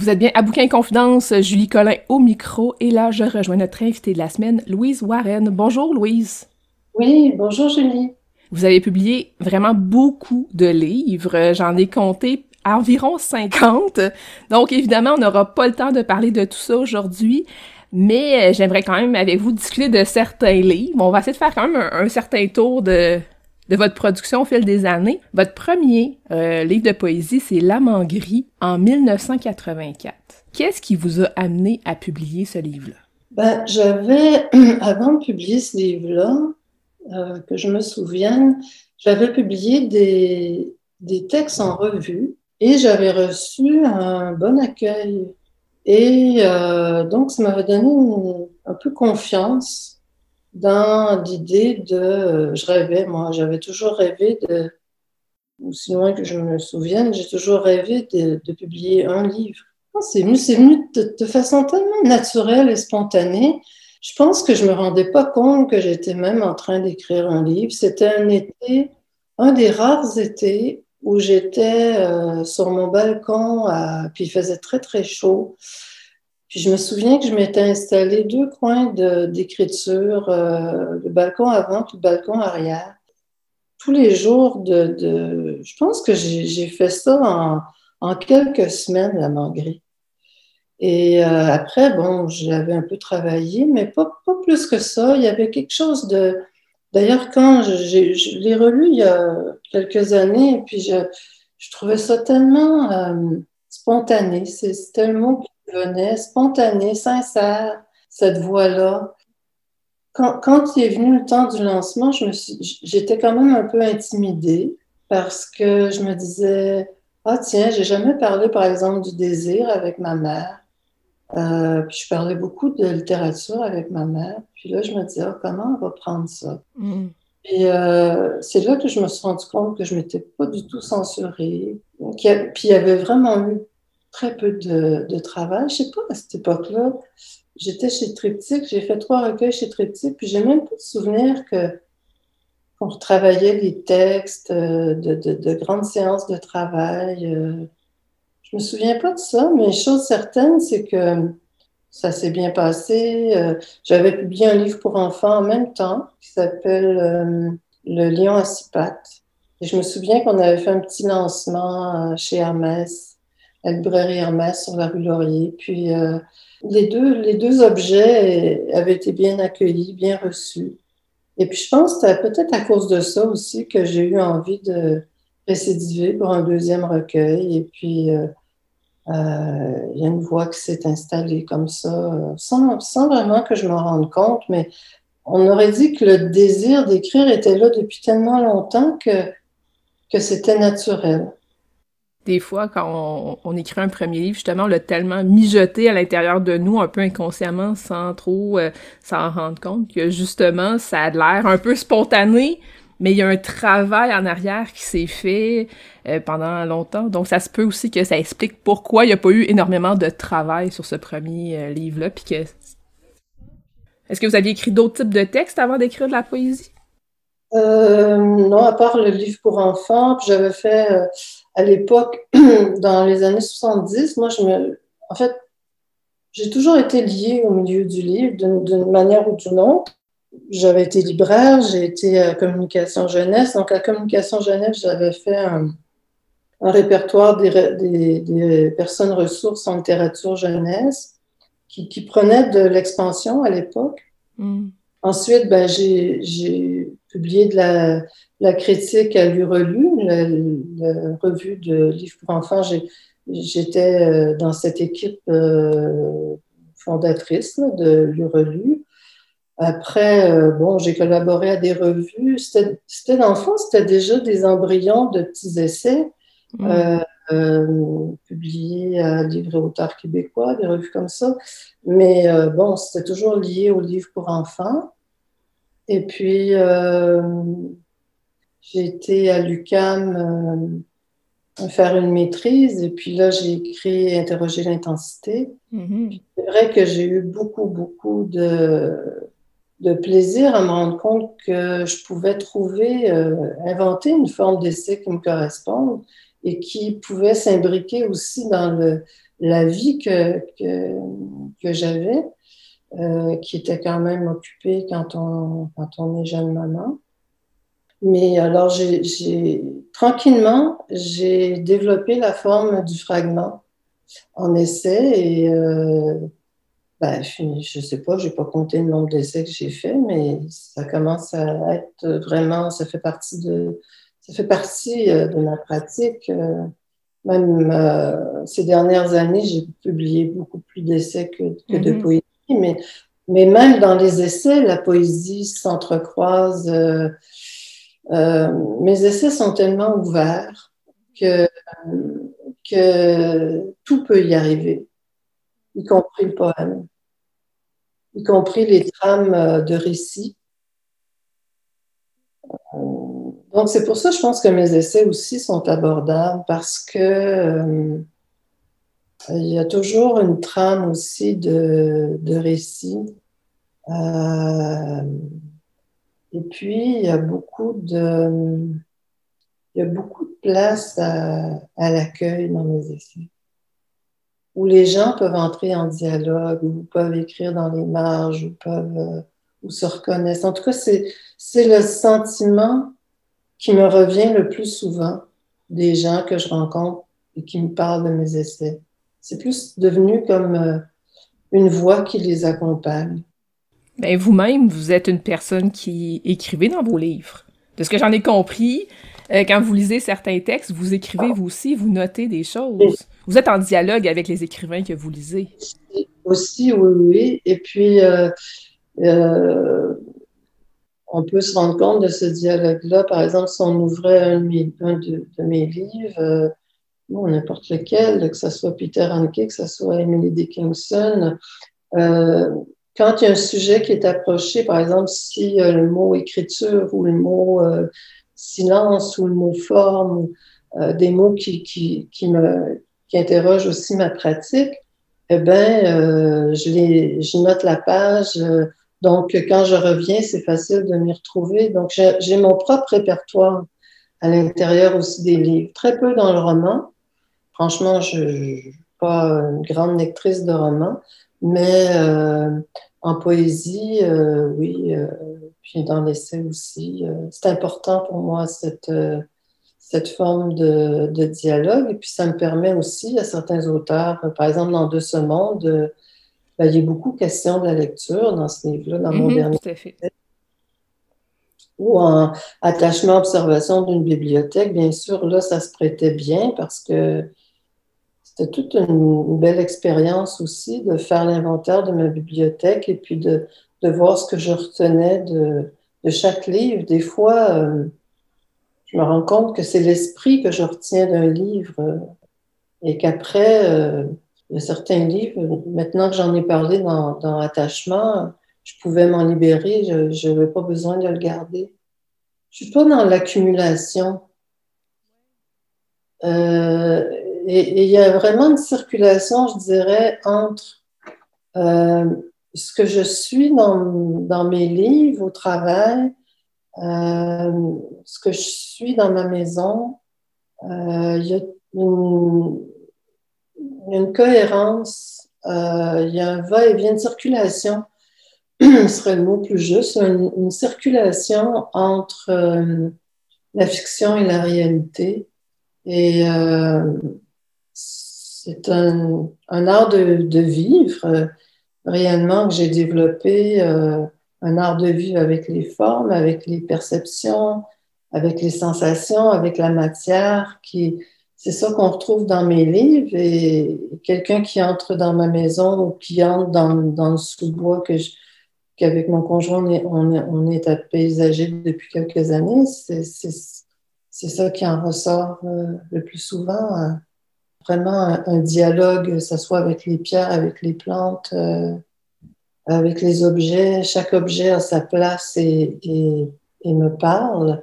S1: Vous êtes bien à Bouquin Confidence, Julie Collin au micro, et là, je rejoins notre invitée de la semaine, Louise Warren. Bonjour, Louise.
S6: Oui, bonjour, Julie.
S1: Vous avez publié vraiment beaucoup de livres. J'en ai compté environ 50. Donc, évidemment, on n'aura pas le temps de parler de tout ça aujourd'hui. Mais euh, j'aimerais quand même avec vous discuter de certains livres. On va essayer de faire quand même un certain tour de, de votre production au fil des années. Votre premier euh, livre de poésie, c'est L'âme gris en 1984. Qu'est-ce qui vous a amené à publier ce livre-là?
S6: Ben, j'avais, avant de publier ce livre-là, euh, que je me souvienne, j'avais publié des, des textes en revue et j'avais reçu un bon accueil. Et euh, donc, ça m'avait donné un peu confiance dans l'idée de, je rêvais, moi, j'avais toujours rêvé de, aussi loin que je me souvienne, j'ai toujours rêvé de, de, publier un livre. C'est venu, venu de, de, façon tellement naturelle et spontanée. Je pense que je me rendais pas compte que j'étais même en train d'écrire un livre. C'était un été, un des rares étés où j'étais euh, sur mon balcon, puis il faisait très très chaud. Puis je me souviens que je m'étais installé deux coins d'écriture, euh, le balcon avant et le balcon arrière. Tous les jours de... de je pense que j'ai fait ça en, en, quelques semaines, la mangrie. Et euh, après, bon, j'avais un peu travaillé, mais pas, pas, plus que ça. Il y avait quelque chose de... D'ailleurs, quand je, je l'ai relu il y a quelques années, puis je, je trouvais ça tellement euh, spontané. C'est tellement venait, spontané, sincère, cette voix-là. Quand, quand, il est venu le temps du lancement, j'étais quand même un peu intimidée parce que je me disais, ah tiens, j'ai jamais parlé par exemple du désir avec ma mère. Euh, puis je parlais beaucoup de littérature avec ma mère. Puis là, je me disais, ah, comment on va prendre ça? Mm. Et euh, c'est là que je me suis rendu compte que je m'étais pas du tout censurée. puis il y avait vraiment eu très peu de, travail. Je sais pas, à cette époque-là, j'étais chez Triptyque, j'ai fait trois recueils chez Triptyque, puis j'ai même pas de souvenir qu'on retravaillait les textes, euh, de, de, de, grandes séances de travail. Euh. Je me souviens pas de ça, mais chose certaine, c'est que ça s'est bien passé. Euh. J'avais publié un livre pour enfants en même temps qui s'appelle Le lion à six pattes. Et je me souviens qu'on avait fait un petit lancement chez Hermès la librairie Hermès sur la rue Laurier. Puis euh, les, deux, les deux objets avaient été bien accueillis, bien reçus. Et puis je pense que peut-être à cause de ça aussi que j'ai eu envie de récidiver pour un deuxième recueil. Et puis euh, euh, il y a une voix qui s'est installée comme ça, sans, sans vraiment que je m'en rende compte, mais on aurait dit que le désir d'écrire était là depuis tellement longtemps que, que c'était naturel
S1: des fois, quand on, écrit un premier livre, justement, on l'a tellement mijoté à l'intérieur de nous, un peu inconsciemment, sans trop euh, s'en rendre compte, que justement, ça a l'air un peu spontané, mais il y a un travail en arrière qui s'est fait euh, pendant longtemps. Donc, ça se peut aussi que ça explique pourquoi il n'y a pas eu énormément de travail sur ce premier euh, livre-là, puis que... Est-ce que vous aviez écrit d'autres types de textes avant d'écrire de la poésie?
S6: non, à part le livre pour enfants, j'avais fait à l'époque, dans les années 70, moi, je me, en fait, j'ai toujours été liée au milieu du livre d'une manière ou d'une autre. J'avais été libraire, j'ai été à communication jeunesse. Donc, à communication jeunesse, j'avais fait un, répertoire des, des, personnes ressources en littérature jeunesse qui, qui prenait de l'expansion à l'époque. Mm. Ensuite, ben, j'ai publié de la, la critique à l'Urelu, la, la, revue de livres pour enfants. J'étais euh, dans cette équipe euh, fondatrice de l'Urelu. Après, euh, bon, j'ai collaboré à des revues. C'était, dans le fond, c'était déjà des embryons de petits essais mmh. publiés à Livre et Auteurs québécois, des revues comme ça. Mais bon, c'était toujours lié aux livres pour enfants. Et puis, j'ai été à l'UCAM euh, faire une maîtrise et puis là, j'ai écrit Interroger l'intensité. Mm-hmm. C'est vrai que j'ai eu beaucoup, beaucoup de, de plaisir à me rendre compte que je pouvais trouver, euh, inventer une forme d'essai qui me corresponde et qui pouvait s'imbriquer aussi dans le, la vie que, que, que j'avais, euh, qui était quand même occupée quand on, quand on est jeune maman. Mais alors, j'ai, tranquillement, j'ai développé la forme du fragment en essai et euh, ben, je ne sais pas, je n'ai pas compté le nombre d'essais que j'ai fait, mais ça commence à être vraiment, ça fait partie de, ça fait partie euh, de ma pratique. Même euh, ces dernières années, j'ai publié beaucoup plus d'essais que, que de mm-hmm. poésie, mais, mais même dans les essais, la poésie s'entrecroise. mes essais sont tellement ouverts que, que tout peut y arriver, y compris le poème, y compris les trames de récits. Donc, c'est pour ça, je pense que mes essais aussi sont abordables parce que euh, il y a toujours une trame aussi de, de récit. Euh, et puis, il y a beaucoup de, il y a beaucoup de place à, à l'accueil dans mes essais, où les gens peuvent entrer en dialogue, ou peuvent écrire dans les marges, ou peuvent, euh, ou se reconnaissent. En tout cas, c'est le sentiment qui me revient le plus souvent des gens que je rencontre et qui me parlent de mes essais. C'est plus devenu comme euh, une voix qui les accompagne.
S1: Ben, vous-même, vous êtes une personne qui écrivez dans vos livres. De ce que j'en ai compris, euh, quand vous lisez certains textes, vous écrivez vous aussi, vous notez des choses. Vous êtes en dialogue avec les écrivains que vous lisez.
S6: Aussi, oui, oui. Et puis, euh, on peut se rendre compte de ce dialogue-là. Par exemple, si on ouvrait un, de, mes livres, euh, n'importe lequel, que ce soit Peter Hanke, que ce soit Emily Dickinson, euh, quand il y a un sujet qui est approché, par exemple, si le mot écriture ou le mot euh, silence ou le mot forme, des mots qui, qui, qui, me, qui interrogent aussi ma pratique, eh bien, je, les, je note la page donc, quand je reviens, c'est facile de m'y retrouver. Donc, j'ai mon propre répertoire à l'intérieur aussi des livres. Très peu dans le roman. Franchement, je ne suis pas une grande lectrice de romans, mais euh, en poésie, euh, oui, euh, puis dans l'essai aussi. c'est important pour moi cette, cette forme de, de, dialogue. Et puis, ça me permet aussi à certains auteurs, par exemple dans De ce monde, ben, il y a beaucoup question de la lecture dans ce livre-là, dans mon mhm, dernier. Ou en attachement-observation d'une bibliothèque, bien sûr, là, ça se prêtait bien parce que c'était toute une, belle expérience aussi de faire l'inventaire de ma bibliothèque et puis de, voir ce que je retenais de, chaque livre. Des fois, euh, je me rends compte que c'est l'esprit que je retiens d'un livre euh, et qu'après, euh, certains livres, maintenant que j'en ai parlé dans, Attachement, je pouvais m'en libérer, je n'avais pas besoin de le garder. Je ne suis pas dans l'accumulation. Et il y a vraiment une circulation, je dirais, entre euh, ce que je suis dans, dans, mes livres, au travail, euh, ce que je suis dans ma maison. il y a une, il y a une cohérence, euh, il y a un va-et-vient de circulation, ce serait le mot plus juste, une, circulation entre euh, la fiction et la réalité. Et euh, c'est un, art de, vivre réellement que j'ai développé, un art de vivre avec les formes, avec les perceptions, avec les sensations, avec la matière qui c'est ça qu'on retrouve dans mes livres et quelqu'un qui entre dans ma maison ou qui entre dans, dans le sous-bois que qu'avec mon conjoint, on est, on est, on apaisagé depuis quelques années, c'est ça qui en ressort euh, le plus souvent. Hein. Vraiment un, dialogue, que ce soit avec les pierres, avec les plantes, euh, avec les objets. Chaque objet a sa place et, et, et me parle.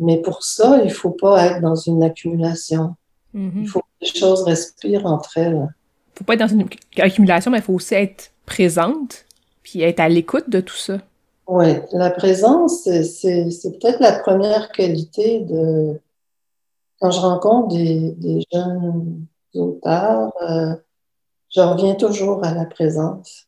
S6: Mais pour ça, il ne faut pas être dans une accumulation. Mhm. Il faut que les choses respirent entre elles. Il
S1: ne faut pas être dans une accumulation, mais il faut aussi être présente, puis être à l'écoute de tout ça.
S6: Oui, la présence, c'est peut-être la première qualité de... Quand je rencontre des, des, jeunes auteurs, euh, je reviens toujours à la présence.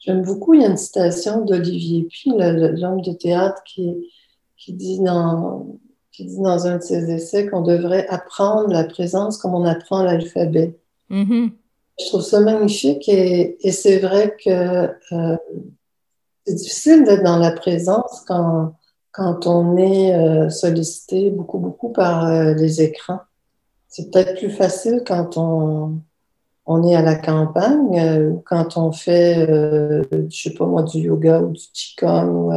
S6: J'aime beaucoup, il y a une citation d'Olivier Puy, l'homme de théâtre, qui, qui, dit dans, qui dit dans un de ses essais qu'on devrait apprendre la présence comme on apprend l'alphabet. Mm-hmm. Je trouve ça magnifique et, et c'est vrai que euh, c'est difficile d'être dans la présence quand, quand on est euh, sollicité beaucoup, beaucoup par euh, les écrans. C'est peut-être plus facile quand on, on est à la campagne euh, ou quand on fait, je sais pas moi, du yoga ou du qigong ou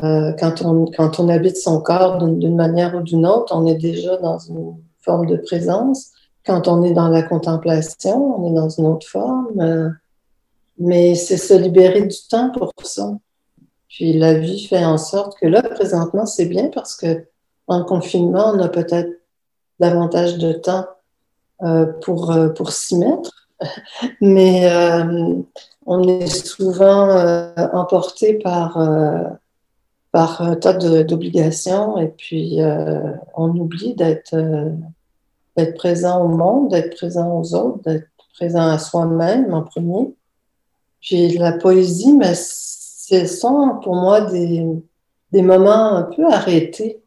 S6: quand, on, quand on habite son corps d'une manière ou d'une autre, on est déjà dans une forme de présence. Quand on est dans la contemplation, on est dans une autre forme. mais c'est se libérer du temps pour ça. Puis la vie fait en sorte que là, présentement, c'est bien parce que en confinement, on a peut-être davantage de temps euh, pour, euh, pour s'y mettre. Mais euh, on est souvent emporté par, par un tas d'obligations et puis on oublie d'être présent au monde, d'être présent aux autres, d'être présent à soi-même en premier. Puis la poésie, mais ce sont pour moi des, des moments un peu arrêtés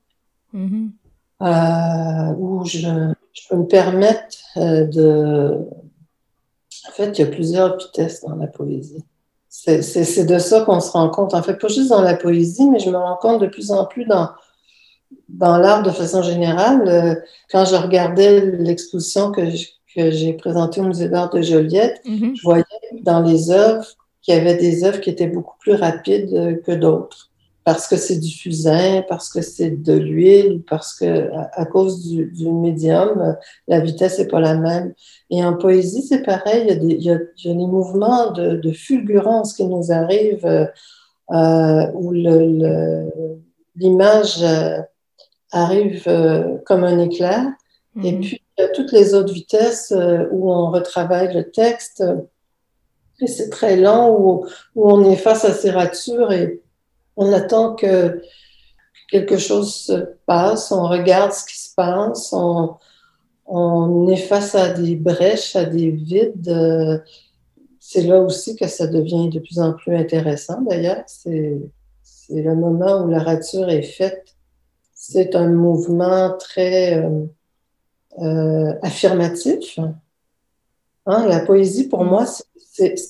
S6: mm-hmm. euh, où je, je, peux me permettre euh, de... En fait, il y a plusieurs vitesses dans la poésie. C'est de ça qu'on se rend compte. En fait, pas juste dans la poésie, mais je me rends compte de plus en plus dans, dans l'art de façon générale. Euh, quand je regardais l'exposition que j'ai présentée au Musée d'art de Joliette, mm-hmm. je voyais dans les œuvres qu'il y avait des œuvres qui étaient beaucoup plus rapides euh, que d'autres parce que c'est du fusain, parce que c'est de l'huile, parce que à, cause du, du, médium, la vitesse n'est pas la même. Et en poésie, c'est pareil, il y a des, il y a, des mouvements de, de, fulgurance qui nous arrivent euh, euh où l'image euh, arrive comme un éclair. Et mm-hmm. puis, il y a toutes les autres vitesses où on retravaille le texte c'est très lent, où, où, on est face à ces ratures et on attend que quelque chose se passe, on regarde ce qui se passe, on, on est face à des brèches, à des vides. C'est là aussi que ça devient de plus en plus intéressant. D'ailleurs, c'est le moment où la rature est faite. C'est un mouvement très euh, euh, affirmatif. Hein, la poésie, pour moi, c'est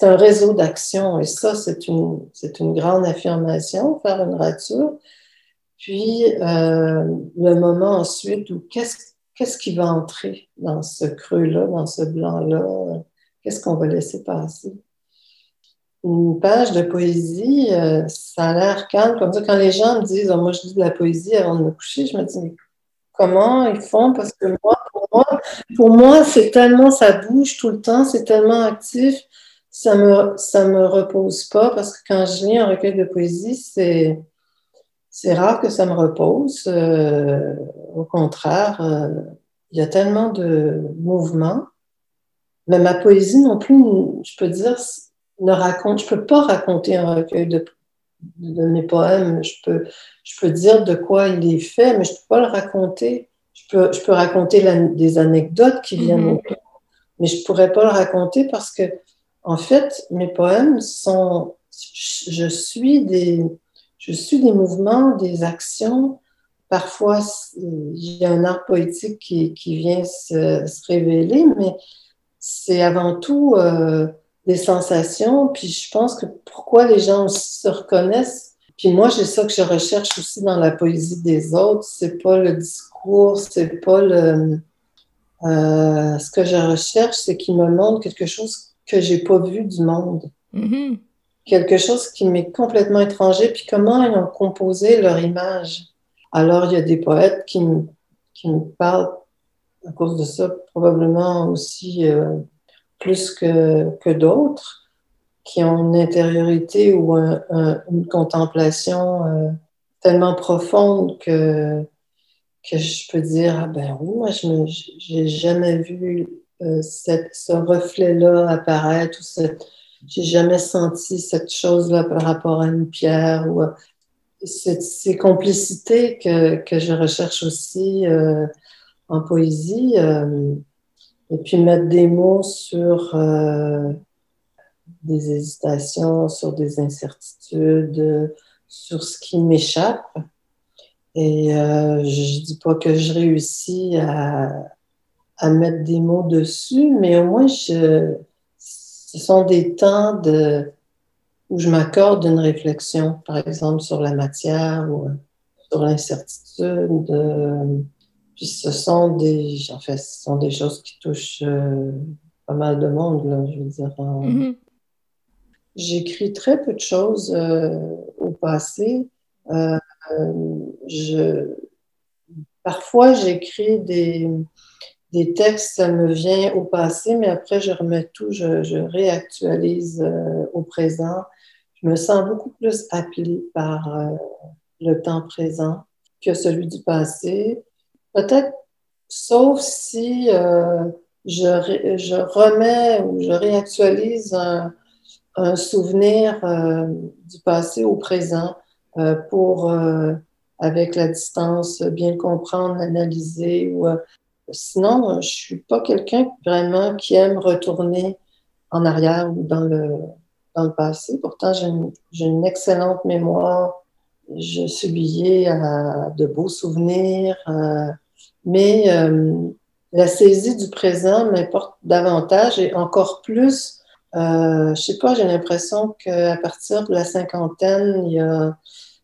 S6: un réseau d'action et ça, c'est une, une grande affirmation, faire une rature. Puis, euh, le moment ensuite où qu'est-ce qu'est-ce qui va entrer dans ce creux-là, dans ce blanc-là, qu'est-ce qu'on va laisser passer? Une page de poésie, euh, ça a l'air calme. Comme ça, quand les gens me disent oh, Moi, je lis de la poésie avant de me coucher, je me dis comment ils font? Parce que moi, pour moi, pour moi c'est tellement, ça bouge tout le temps, c'est tellement actif, ça me, ça me repose pas parce que quand je lis un recueil de poésie, c'est, c'est rare que ça me repose. Euh, au contraire, euh, il y a tellement de mouvements. Mais ma poésie non plus, je peux dire, ne raconte, je peux pas raconter un recueil de de mes poèmes. Je peux, je peux dire de quoi il est fait, mais je ne peux pas le raconter. Je peux, je peux raconter des anecdotes qui viennent mm mais je ne pourrais pas le raconter parce que, en fait, mes poèmes sont. Je suis des, je suis des mouvements, des actions. Parfois, il y a un art poétique qui, qui vient se, se, révéler, mais c'est avant tout. Euh, des sensations. Puis je pense que pourquoi les gens se reconnaissent. Puis moi, j'ai ça que je recherche aussi dans la poésie des autres. C'est pas le discours, c'est pas le. Euh, ce que je recherche, c'est qu'ils me montrent quelque chose que j'ai pas vu du monde. Mm-hmm. Quelque chose qui m'est complètement étranger. Puis comment ils ont composé leur image. Alors, il y a des poètes qui me, qui me parlent à cause de ça, probablement aussi. Euh, plus que, que d'autres, qui ont une intériorité ou une contemplation euh, tellement profonde que, que je peux dire, ah ben oui, moi, je n'ai jamais vu euh, cette, ce reflet-là apparaître, ou j'ai jamais senti cette chose-là par rapport à une pierre, ou euh, ces complicités que, que je recherche aussi en poésie et puis mettre des mots sur des hésitations, sur des incertitudes, sur ce qui m'échappe. Et euh, je dis pas que je réussis à, à, mettre des mots dessus, mais au moins, je, ce sont des temps de, où je m'accorde une réflexion, par exemple sur la matière ou sur l'incertitude. puis ce sont des, en fait, ce sont des choses qui touchent euh, pas mal de monde, là, je veux dire. Mm-hmm. J'écris très peu de choses euh, au passé. Euh, je, parfois, j'écris des, des textes, ça me vient au passé, mais après, je remets tout, je, réactualise euh, au présent. Je me sens beaucoup plus appelée par le temps présent que celui du passé. Peut-être, sauf si je, je remets ou je réactualise un, un souvenir euh, du passé au présent euh, pour, euh, avec la distance, bien comprendre, analyser. Ou, sinon, je suis pas quelqu'un vraiment qui aime retourner en arrière ou dans le, dans le passé. Pourtant, j'ai une, une, excellente mémoire. Je suis liée à de beaux souvenirs. mais la saisie du présent m'importe davantage et encore plus euh, je sais pas, j'ai l'impression qu'à partir de la cinquantaine, il y a,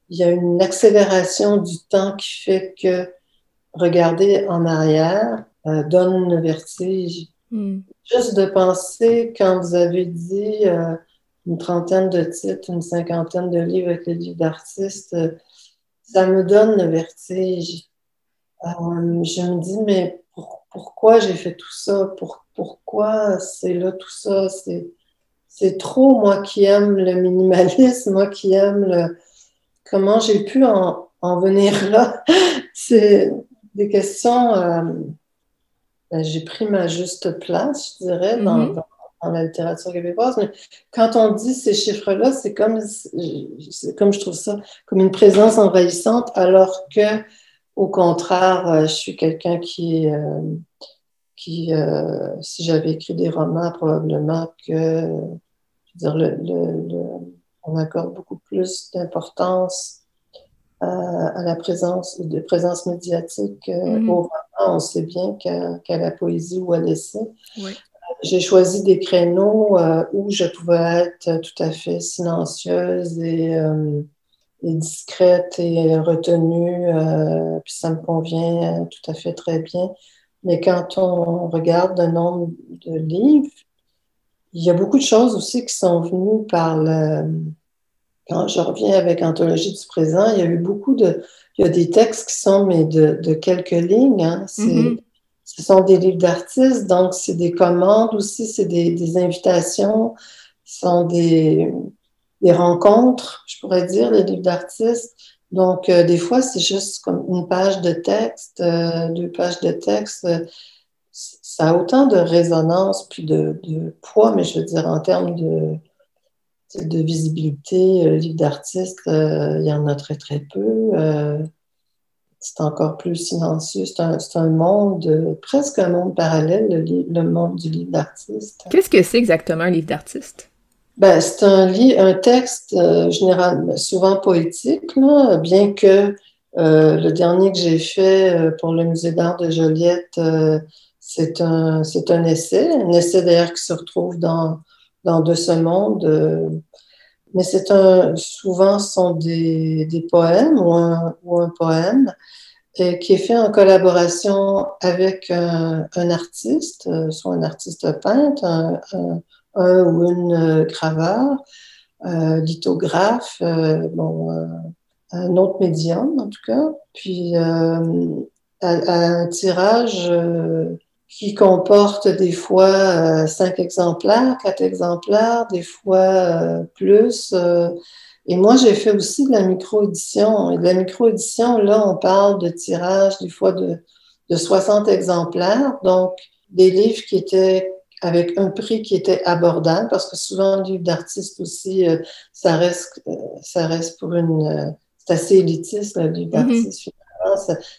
S6: il y a une accélération du temps qui fait que regarder en arrière euh, donne le vertige. Hmm. Juste de penser, quand vous avez dit euh, une trentaine de titres, une cinquantaine de livres avec les livres d'artistes, ça me donne le vertige. Euh, je me dis, mais pourquoi j'ai fait tout ça? pourquoi c'est là tout ça? C'est trop, moi qui aime le minimalisme, moi qui aime le... Comment j'ai pu en, venir là? c'est des questions... Euh, ben, j'ai pris ma juste place, je dirais, dans, mm-hmm. dans, la littérature québécoise. Mais quand on dit ces chiffres-là, c'est comme, comme je trouve ça, comme une présence envahissante, alors que au contraire, euh, je suis quelqu'un qui, euh, qui euh, si j'avais écrit des romans, probablement que, je veux dire, le, on accorde beaucoup plus d'importance à, la présence, de présence médiatique mm-hmm. au roman. On sait bien qu'à la poésie ou à l'essai. J'ai choisi des créneaux où je pouvais être tout à fait silencieuse et discrète et retenue, euh, puis ça me convient euh, tout à fait très bien. Mais quand on regarde le nombre de livres, il y a beaucoup de choses aussi qui sont venues par le... Quand je reviens avec Anthologie du présent, il y a eu beaucoup de... Il y a des textes qui sont, mais de, de quelques lignes. Hein. Mm-hmm. Ce sont des livres d'artistes, donc c'est des commandes aussi, c'est des, des invitations, ce sont des des rencontres, je pourrais dire, des livres d'artistes. Donc, euh, des fois, c'est juste comme une page de texte, euh, deux pages de texte. ça a autant de résonance puis de, poids, mais je veux dire, en termes de, de visibilité, le livre d'artiste, euh, il y en a très, très peu. c'est encore plus silencieux. C'est un, un, monde, presque un monde parallèle, le, le monde du livre d'artiste.
S1: Qu'est-ce que c'est exactement un livre d'artiste?
S6: Ben, c'est un, un texte euh, général, souvent poétique, là, bien que euh, le dernier que j'ai fait euh, pour le musée d'art de Joliette, euh, c'est un, c'est un essai, un essai d'ailleurs qui se retrouve dans, dans De ce monde. mais c'est un, souvent sont des, des poèmes ou un, ou un poème et qui est fait en collaboration avec un, artiste, soit un artiste peintre, un, un un ou une euh, graveur, euh, lithographe, euh, bon, un autre médium en tout cas, puis un tirage qui comporte des fois cinq exemplaires, quatre exemplaires, des fois plus. et moi, j'ai fait aussi de la micro-édition. Et de la micro-édition, là, on parle de tirage des fois de, de 60 exemplaires, donc des livres qui étaient avec un prix qui était abordable, parce que souvent, le livre d'artiste aussi, euh, ça, reste, euh, ça reste pour une... Euh, c'est assez élitiste, le livre mm-hmm. d'artiste,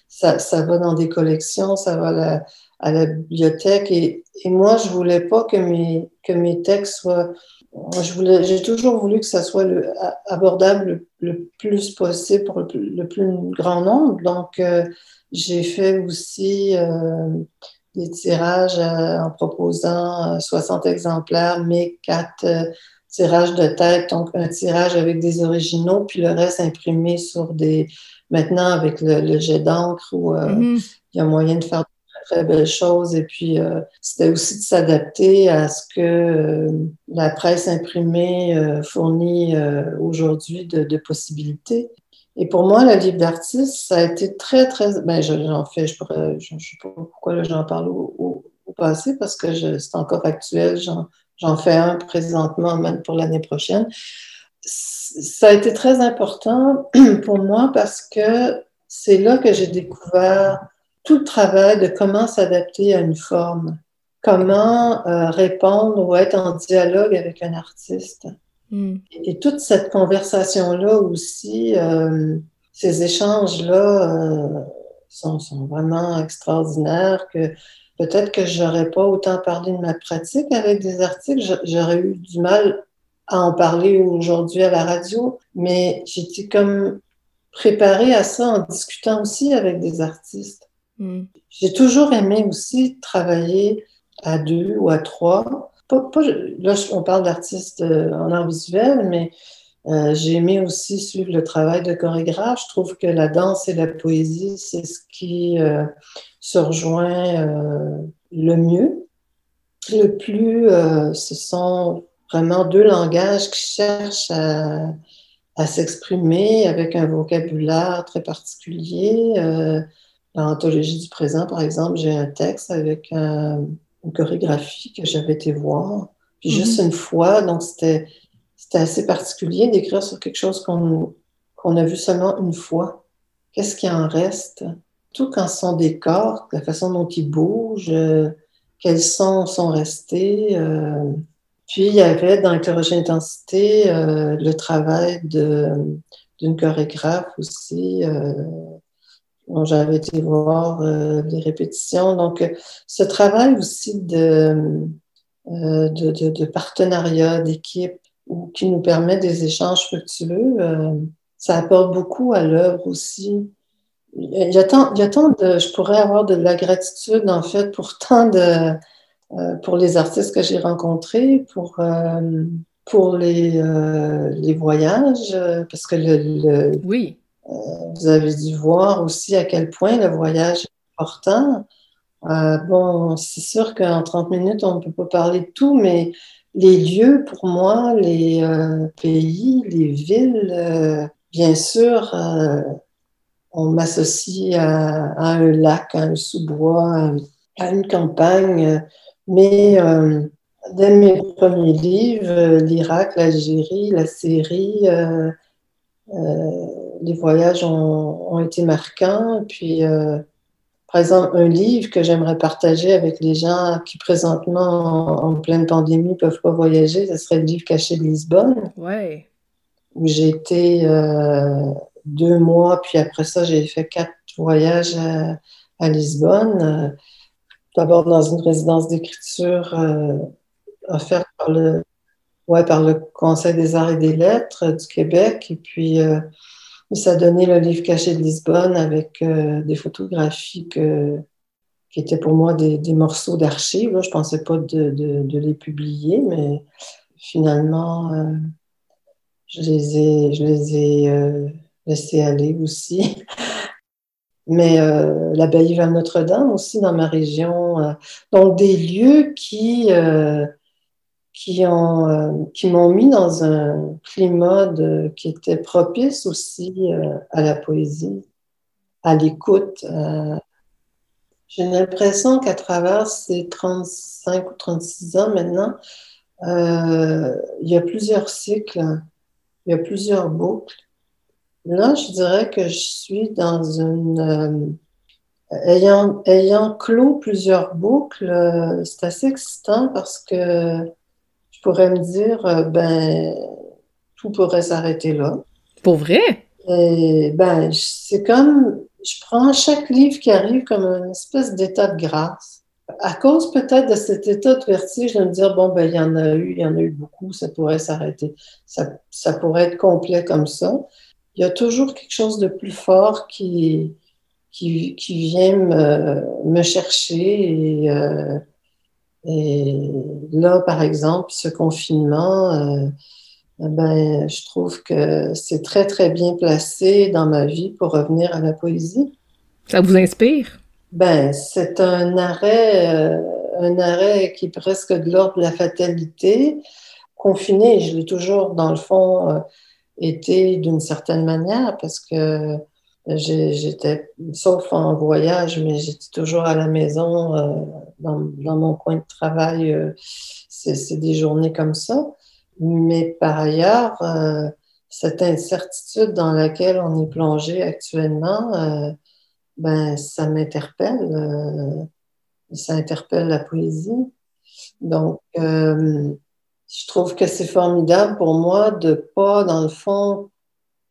S6: ça, ça, va dans des collections, ça va la, à la bibliothèque. Et, et, moi, je voulais pas que mes, que mes textes soient. Je voulais, j'ai toujours voulu que ça soit le, abordable le, plus possible pour le plus, le plus grand nombre. Donc, euh, j'ai fait aussi euh, des tirages euh, en proposant 60 exemplaires, mais quatre tirages de tête, donc un tirage avec des originaux, puis le reste imprimé sur des. Maintenant, avec le, jet d'encre, où mm-hmm. il y a moyen de faire très belles choses. Et puis, c'était aussi de s'adapter à ce que la presse imprimée fournit aujourd'hui de, possibilités. Et pour moi, la livre d'artiste, ça a été très, très. Ben, j'en fais, je ne sais pas pourquoi j'en parle au, passé, parce que c'est encore actuel. J'en fais un présentement, même pour l'année prochaine. Ça a été très important pour moi parce que c'est là que j'ai découvert tout le travail de comment s'adapter à une forme, comment euh, répondre ou être en dialogue avec un artiste. Mm. Et toute cette conversation-là aussi, euh, ces échanges-là euh, sont, vraiment extraordinaires que peut-être que j'aurais pas autant parlé de ma pratique avec des articles, j'aurais eu du mal à en parler aujourd'hui à la radio, mais j'étais comme préparée à ça en discutant aussi avec des artistes. Mm. J'ai toujours aimé aussi travailler à deux ou à trois là, on parle d'artistes euh, en art visuel, mais euh, j'ai aimé aussi suivre le travail de chorégraphe. Je trouve que la danse et la poésie, c'est ce qui euh, se rejoint le mieux. Le plus, ce sont vraiment deux langages qui cherchent à, à s'exprimer avec un vocabulaire très particulier. Dans l'anthologie du présent, par exemple, j'ai un texte avec un une chorégraphie que j'avais été voir. Puis juste mhm. une fois, donc c'était assez particulier d'écrire sur quelque chose qu'on qu'on a vu seulement une fois. Qu'est-ce qui en reste? Tout quand son décor, la façon dont il bouge, euh, quels sons sont restés. Euh. Puis il y avait dans l'interrogé intensité euh, le travail d'une chorégraphe aussi, j'avais été voir euh, les répétitions. Donc, euh, ce travail aussi de, euh, de, de, de, partenariat, d'équipe, qui nous permet des échanges fructueux, ça apporte beaucoup à l'œuvre aussi. Il y, a tant, il y a tant de, je pourrais avoir de la gratitude en fait pour tant de, pour les artistes que j'ai rencontrés, pour pour les, les voyages, parce que le,
S1: oui
S6: euh, vous avez dû voir aussi à quel point le voyage est important. Euh, bon, c'est sûr qu'en 30 minutes, on ne peut pas parler de tout, mais les lieux, pour moi, les euh, pays, les villes, bien sûr, on m'associe à, un lac, à un sous-bois, à une campagne, mais dès mes premiers livres, l'Irak, l'Algérie, la Syrie, les voyages ont, été marquants. Puis, euh, par exemple, un livre que j'aimerais partager avec les gens qui présentement, en, pleine pandémie, ne peuvent pas voyager, ce serait le livre Caché de Lisbonne.
S1: Ouais.
S6: Où j'ai été euh, deux mois, puis après ça, j'ai fait quatre voyages à, Lisbonne. D'abord dans une résidence d'écriture euh, offerte par le, ouais, par le Conseil des arts et des lettres du Québec. Et puis, ça a donné le livre caché de Lisbonne avec euh, des photographies qui étaient pour moi des, morceaux d'archives. Je ne pensais pas de, les publier, mais finalement, euh, je les ai, je les ai euh, laissés aller aussi. mais l'abbaye Val-Notre-Dame aussi dans ma région. donc des lieux qui qui ont euh, qui m'ont mis dans un climat qui était propice aussi euh, à la poésie, à l'écoute. Euh. J'ai l'impression qu'à travers ces 35 ou 36 ans maintenant, il y a plusieurs cycles, il y a plusieurs boucles. Là, je dirais que je suis dans une ayant, ayant clos plusieurs boucles, c'est assez excitant parce que pourrais me dire, euh, ben, tout pourrait s'arrêter là.
S1: Pour vrai?
S6: Et, ben, c'est comme, je prends chaque livre qui arrive comme une espèce d'état de grâce. À cause peut-être de cet état de vertige, de me dire, bon, ben, il y en a eu, il y en a eu beaucoup, ça pourrait s'arrêter. Ça, ça pourrait être complet comme ça. Il y a toujours quelque chose de plus fort qui, qui, qui vient me, me chercher. Et, euh, et, là, par exemple, ce confinement, euh, ben, je trouve que c'est très, très bien placé dans ma vie pour revenir à la poésie.
S1: Ça vous inspire?
S6: Ben, c'est un arrêt, euh, un arrêt qui est presque de l'ordre de la fatalité. Confiné, je l'ai toujours, dans le fond, euh, été d'une certaine manière parce que j'étais, sauf en voyage, mais j'étais toujours à la maison, euh, dans, dans, mon coin de travail. Euh, c'est des journées comme ça. Mais par ailleurs, euh, cette incertitude dans laquelle on est plongé actuellement, euh, ben, ça m'interpelle. Euh, ça interpelle la poésie. Donc, je trouve que c'est formidable pour moi de pas, dans le fond,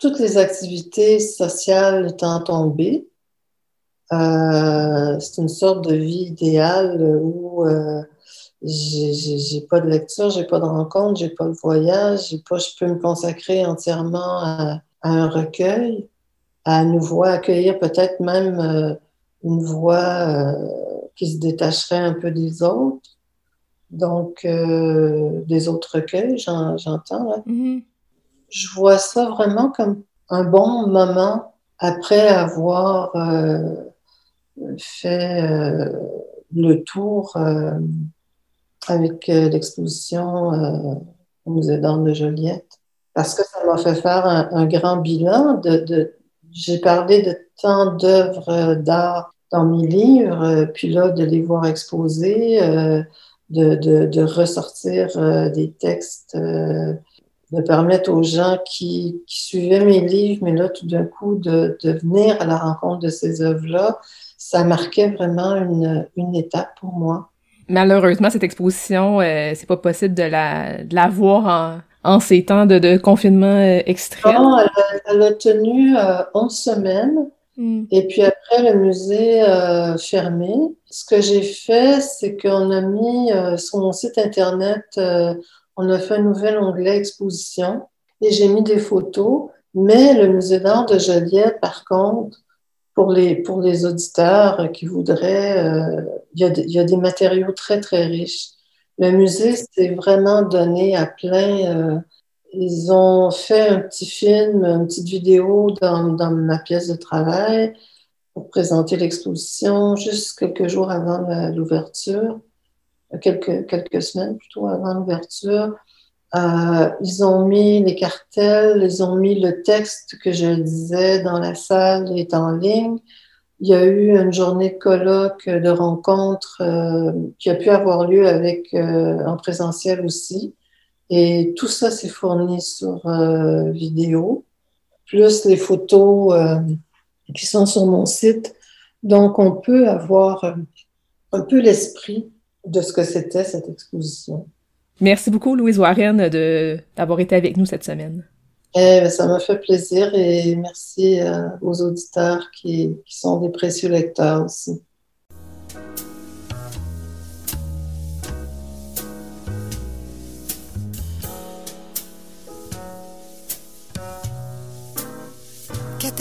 S6: toutes les activités sociales étant tombées. c'est une sorte de vie idéale où j'ai pas de lecture, j'ai pas de rencontre, j'ai pas de voyage, je peux me consacrer entièrement à, un recueil, à nouveau accueillir peut-être même euh, une voix euh, qui se détacherait un peu des autres, donc euh, des autres recueils, j'entends. Mm-hmm. Je vois ça vraiment comme un bon moment après avoir fait le tour avec euh, l'exposition euh, au Musée d'art de Joliette. Parce que ça m'a fait faire un, grand bilan. De, J'ai parlé de tant d'œuvres d'art dans mes livres, puis là, de les voir exposés, euh, de, de, ressortir des textes, de permettre aux gens qui, qui, suivaient mes livres, mais là, tout d'un coup, de, de, venir à la rencontre de ces œuvres-là, ça marquait vraiment une, une étape pour moi.
S1: Malheureusement, cette exposition, euh, c'est pas possible de la, de la voir en, en ces temps de, de confinement euh, extrême.
S6: Non, elle, a, tenu euh, 11 semaines. Hmm. Et puis après, le musée euh, fermé. Ce que j'ai fait, c'est qu'on a mis euh, sur mon site Internet, on a fait un nouvel onglet exposition et j'ai mis des photos. Mais le musée d'art de Joliette, par contre, pour les, pour les auditeurs qui voudraient, euh, il, y a des matériaux très, très riches. Le musée s'est vraiment donné à plein. Euh, ils ont fait un petit film, une petite vidéo dans ma pièce de travail pour présenter l'exposition juste quelques jours avant l'ouverture, quelques, quelques semaines plutôt avant l'ouverture. Euh, ils ont mis les cartels, ils ont mis le texte que je disais dans la salle est en ligne. Il y a eu une journée de colloque, de rencontre euh, qui a pu avoir lieu avec euh, en présentiel aussi. Et tout ça s'est fourni sur euh, vidéo, plus les photos euh, qui sont sur mon site. Donc, on peut avoir un peu l'esprit de ce que c'était cette exposition.
S1: Merci beaucoup, Louise Warren, d'avoir été avec nous cette semaine.
S6: Eh, ben, ça m'a fait plaisir et merci euh, aux auditeurs qui, qui sont des précieux lecteurs aussi.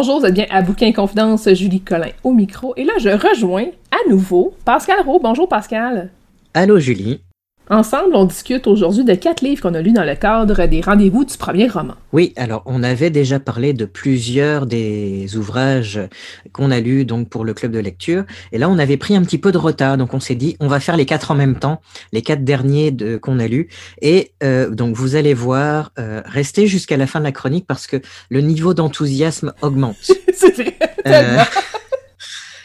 S1: Bonjour, vous êtes bien à Bouquin Confidence, Julie Collin au micro. Et là, je rejoins à nouveau Pascal Rowe. Bonjour Pascal.
S4: Allô Julie.
S1: Ensemble, on discute aujourd'hui de quatre livres qu'on a lus dans le cadre des rendez-vous du premier roman.
S4: Oui, alors on avait déjà parlé de plusieurs des ouvrages qu'on a lus donc pour le club de lecture, et là on avait pris un petit peu de retard, donc on s'est dit on va faire les quatre en même temps, les quatre derniers qu'on a lus, et euh, donc vous allez voir, euh, restez jusqu'à la fin de la chronique parce que le niveau d'enthousiasme augmente.
S1: C'est vrai. Euh,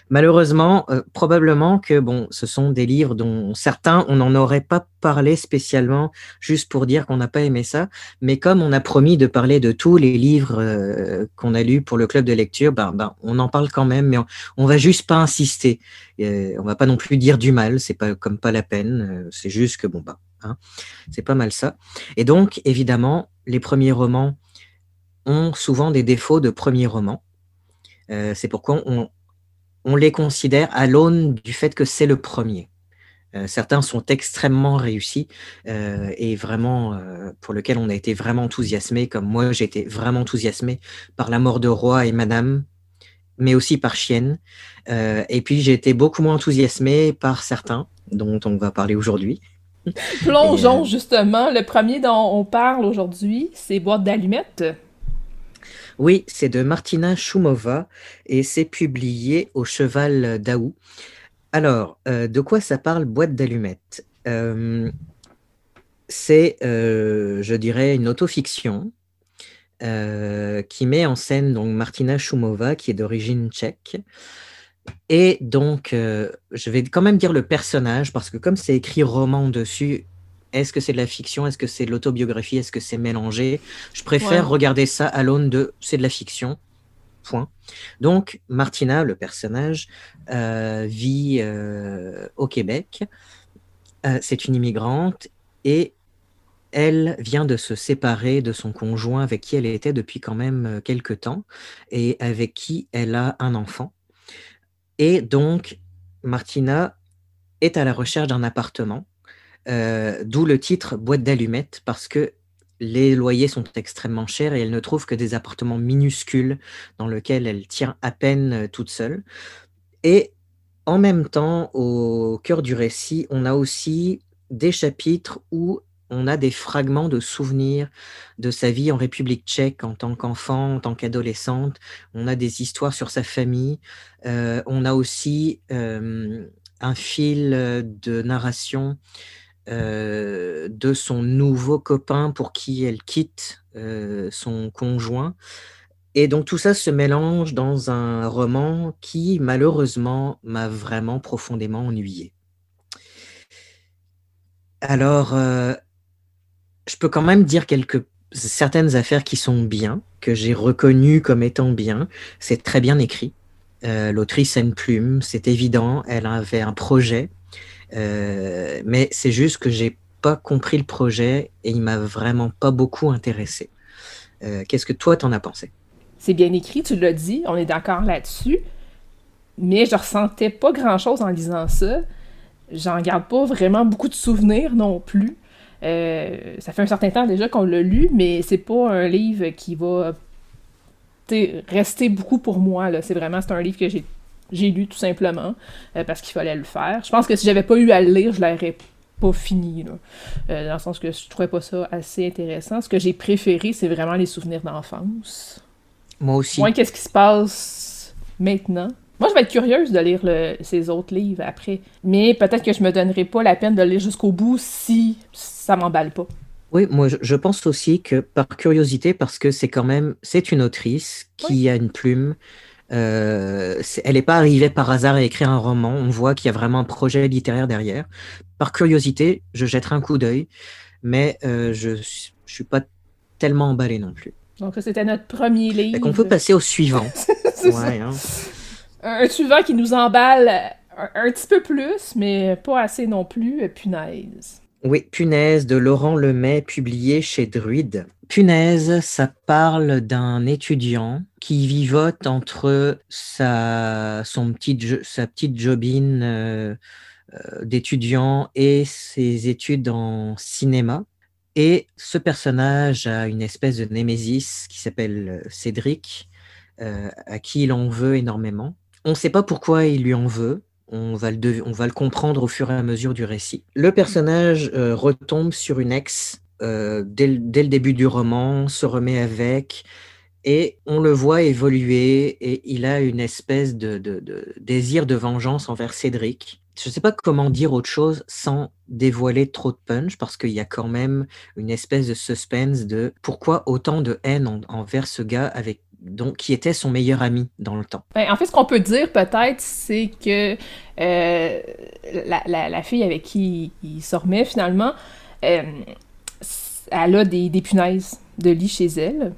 S4: Malheureusement, euh, probablement que bon, ce sont des livres dont certains, on n'en aurait pas parlé spécialement juste pour dire qu'on n'a pas aimé ça, mais comme on a promis de parler de tous les livres euh, qu'on a lus pour le club de lecture, ben, ben, on en parle quand même, mais on, ne va juste pas insister. Euh, on va pas non plus dire du mal, c'est pas comme pas la peine, c'est juste que bon bah, hein, c'est pas mal ça. Et donc évidemment, les premiers romans ont souvent des défauts de premiers romans. c'est pourquoi on, on les considère à l'aune du fait que c'est le premier. Euh, certains sont extrêmement réussis euh, et vraiment euh, pour lequel on a été vraiment enthousiasmé, comme moi j'ai été vraiment enthousiasmé par la mort de Roi et Madame, mais aussi par Chienne. et puis j'ai été beaucoup moins enthousiasmé par certains dont on va parler aujourd'hui.
S1: Plongeons justement. Le premier dont on parle aujourd'hui, c'est Boîte d'allumettes.
S4: Oui, c'est de Martina Choumova et c'est publié au Cheval d'Aou. Alors, euh, de quoi ça parle Boîte d'allumettes? Euh, C'est, euh, je dirais, une autofiction qui met en scène Martina Choumova, qui est d'origine tchèque. Et donc, je vais quand même dire le personnage, parce que comme c'est écrit roman dessus, est-ce que c'est de la fiction Est-ce que c'est de l'autobiographie Est-ce que c'est mélangé? Je préfère regarder ça à l'aune de c'est de la fiction. Point. Donc, Martina, le personnage, euh, vit euh, au Québec. Euh, c'est une immigrante et elle vient de se séparer de son conjoint avec qui elle était depuis quand même quelques temps et avec qui elle a un enfant. Et donc, Martina est à la recherche d'un appartement euh, d'où le titre Boîte d'allumettes, parce que les loyers sont extrêmement chers et elle ne trouve que des appartements minuscules dans lesquels elle tient à peine euh, toute seule. Et en même temps, au cœur du récit, on a aussi des chapitres où on a des fragments de souvenirs de sa vie en République tchèque en tant qu'enfant, en tant qu'adolescente. On a des histoires sur sa famille. Euh, on a aussi un fil de narration euh, de son nouveau copain pour qui elle quitte euh, son conjoint. Et donc tout ça se mélange dans un roman qui, malheureusement, m'a vraiment profondément ennuyé. Alors, euh, je peux quand même dire quelques certaines affaires qui sont bien, que j'ai reconnues comme étant bien. C'est très bien écrit. L'autrice a une plume, c'est évident. Elle avait un projet. Euh, mais c'est juste que j'ai pas compris le projet et il m'a vraiment pas beaucoup intéressé. Euh, qu'est-ce que toi t'en as pensé?
S1: C'est bien écrit, tu l'as dit, on est d'accord là-dessus. Mais je ressentais pas grand-chose en lisant ça. J'en garde pas vraiment beaucoup de souvenirs non plus. Euh, ça fait un certain temps déjà qu'on l'a lu, mais c'est pas un livre qui va rester beaucoup pour moi. C'est vraiment un livre que j'ai j'ai lu tout simplement euh, parce qu'il fallait le faire. Je pense que si j'avais pas eu à le lire, je l'aurais pas fini. Euh, dans le sens que je trouvais pas ça assez intéressant. Ce que j'ai préféré, c'est vraiment les souvenirs d'enfance.
S4: Moi aussi.
S1: Moi, qu'est-ce qui se passe maintenant? Moi, je vais être curieuse de lire ces autres livres après. Mais peut-être que je me donnerai pas la peine de le lire jusqu'au bout si ça m'emballe pas.
S4: Oui, moi je pense aussi que par curiosité, parce que c'est quand même, c'est une autrice qui a une plume, euh, elle n'est pas arrivée par hasard à écrire un roman. On voit qu'il y a vraiment un projet littéraire derrière. Par curiosité, je jetterai un coup d'œil, mais euh, je ne suis pas tellement emballé non plus.
S1: Donc, c'était notre premier livre.
S4: On peut passer au suivant. Hein.
S1: Un suivant qui nous emballe un, un, petit peu plus, mais pas assez non plus. Punaise.
S4: Oui, Punaise de Laurent Lemay, publié chez Druide. Punaise, ça parle d'un étudiant qui vivote entre sa, petite, sa petite jobine euh, euh, d'étudiant et ses études en cinéma. Et ce personnage a une espèce de némésis qui s'appelle Cédric, euh, à qui il en veut énormément. On ne sait pas pourquoi il lui en veut, On va, le on va le comprendre au fur et à mesure du récit. Le personnage retombe sur une ex euh, dès, le début du roman, se remet avec, et on le voit évoluer, et il a une espèce de, désir de vengeance envers Cédric. Je ne sais pas comment dire autre chose sans dévoiler trop de punch, parce qu'il y a quand même une espèce de suspense de pourquoi autant de haine envers ce gars avec donc, qui était son meilleur ami dans le temps.
S1: Ben, en fait, ce qu'on peut dire peut-être, c'est que euh, la, fille avec qui il se remet finalement, euh, elle a des, des, punaises de lit chez elle.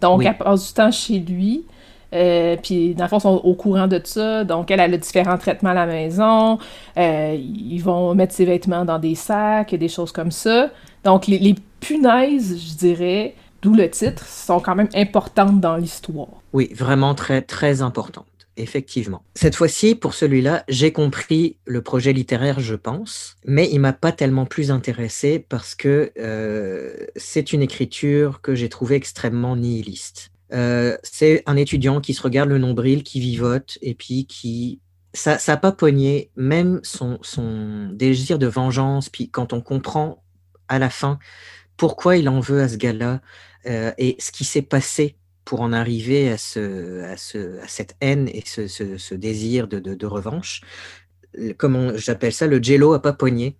S1: Donc, oui. elle passe du temps chez lui. Euh, puis, dans le fond, ils sont au courant de ça. Donc, elle, elle a différents traitements à la maison. Euh, ils vont mettre ses vêtements dans des sacs, des choses comme ça. Donc, les, les punaises, je dirais, d'où le titre, sont quand même importantes dans l'histoire.
S4: Oui, vraiment très, très importantes. Effectivement. Cette fois-ci, pour celui-là, j'ai compris le projet littéraire, je pense, mais il m'a pas tellement plus intéressé parce que euh, c'est une écriture que j'ai trouvée extrêmement nihiliste. Euh, c'est un étudiant qui se regarde le nombril, qui vivote et puis qui ça n'a pas pogné même son, désir de vengeance. Puis quand on comprend à la fin pourquoi il en veut à ce gars-là euh, et ce qui s'est passé pour en arriver à, ce, à, ce, à cette haine et ce, ce, ce désir de, de, de, revanche, comme j'appelle ça, le jello à pas pogné.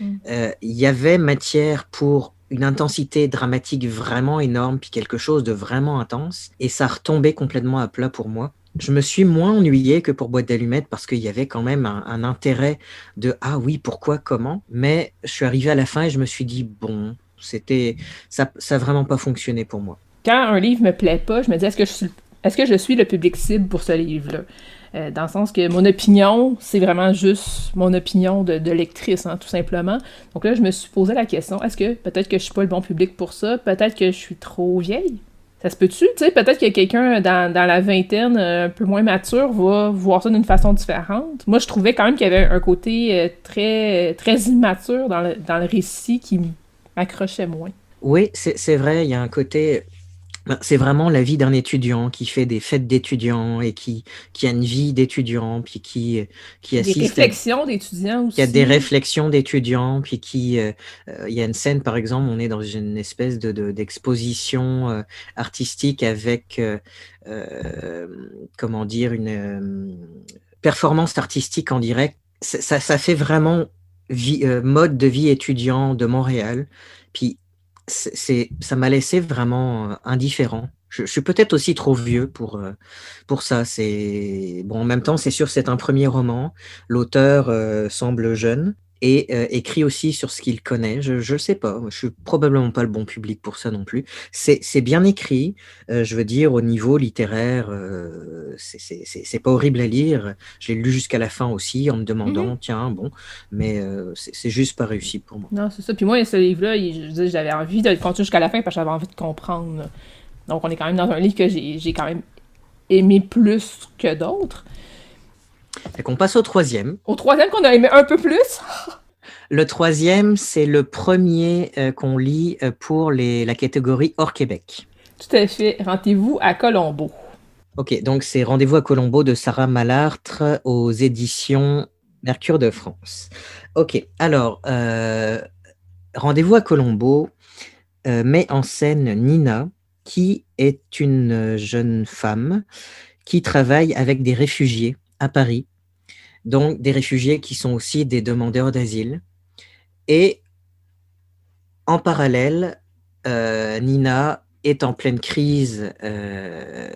S4: Il mm. euh, y avait matière pour une intensité dramatique vraiment énorme, puis quelque chose de vraiment intense, et ça retombait complètement à plat pour moi. Je me suis moins ennuyé que pour Boîte d'allumettes parce qu'il y avait quand même un, un, intérêt de ah oui, pourquoi, comment? Mais je suis arrivé à la fin et je me suis dit bon, c'était ça, ça a vraiment pas fonctionné pour moi
S1: quand un livre me plaît pas, je me dis est-ce que je suis est-ce que je suis le public cible pour ce livre-là? Euh, dans le sens que mon opinion, c'est vraiment juste mon opinion de, lectrice, hein, tout simplement. Donc là, je me suis posé la question, est-ce que peut-être que je suis pas le bon public pour ça? Peut-être que je suis trop vieille? Ça se peut-tu? Peut-être que quelqu'un dans, dans, la vingtaine, euh, un peu moins mature, va voir ça d'une façon différente. Moi, je trouvais quand même qu'il y avait un côté euh, très, très immature dans le, dans le récit qui m'accrochait moins.
S4: Oui, c'est vrai, il y a un côté c'est vraiment la vie d'un étudiant qui fait des fêtes d'étudiants et qui, qui a une vie d'étudiant, puis qui, qui assiste.
S1: Des réflexions d'étudiants aussi.
S4: Il y a des réflexions d'étudiants, puis qui. Euh, il y a une scène, par exemple, on est dans une espèce de, d'exposition euh, artistique avec, euh, comment dire, une performance artistique en direct. Ça, ça fait vraiment vie, mode de vie étudiant de Montréal. Puis c'est, ça m'a laissé vraiment euh, indifférent. Je, je suis peut-être aussi trop vieux pour, euh, pour ça. C'est bon, en même temps, c'est sûr, c'est un premier roman. L'auteur euh, semble jeune et euh, écrit aussi sur ce qu'il connaît. Je ne sais pas, je suis probablement pas le bon public pour ça non plus. C'est bien écrit, euh, je veux dire, au niveau littéraire, euh, c'est pas horrible à lire. Je l'ai lu jusqu'à la fin aussi en me demandant, mmh. tiens, bon, mais euh, c'est juste pas réussi pour moi.
S1: Non, c'est ça. Puis moi, ce livre-là, j'avais envie de le continuer jusqu'à la fin parce que j'avais envie de comprendre. Donc, on est quand même dans un livre que j'ai quand même aimé plus que d'autres.
S4: Fait qu'on passe au troisième.
S1: Au troisième qu'on a aimé un peu plus.
S4: le troisième, c'est le premier euh, qu'on lit euh, pour les, la catégorie hors Québec.
S1: Tout à fait. Rendez-vous à Colombo.
S4: Ok, donc c'est Rendez-vous à Colombo de Sarah Malartre aux éditions Mercure de France. Ok, alors, euh, Rendez-vous à Colombo euh, met en scène Nina, qui est une jeune femme qui travaille avec des réfugiés à Paris, donc des réfugiés qui sont aussi des demandeurs d'asile. Et en parallèle, euh, Nina est en pleine crise euh,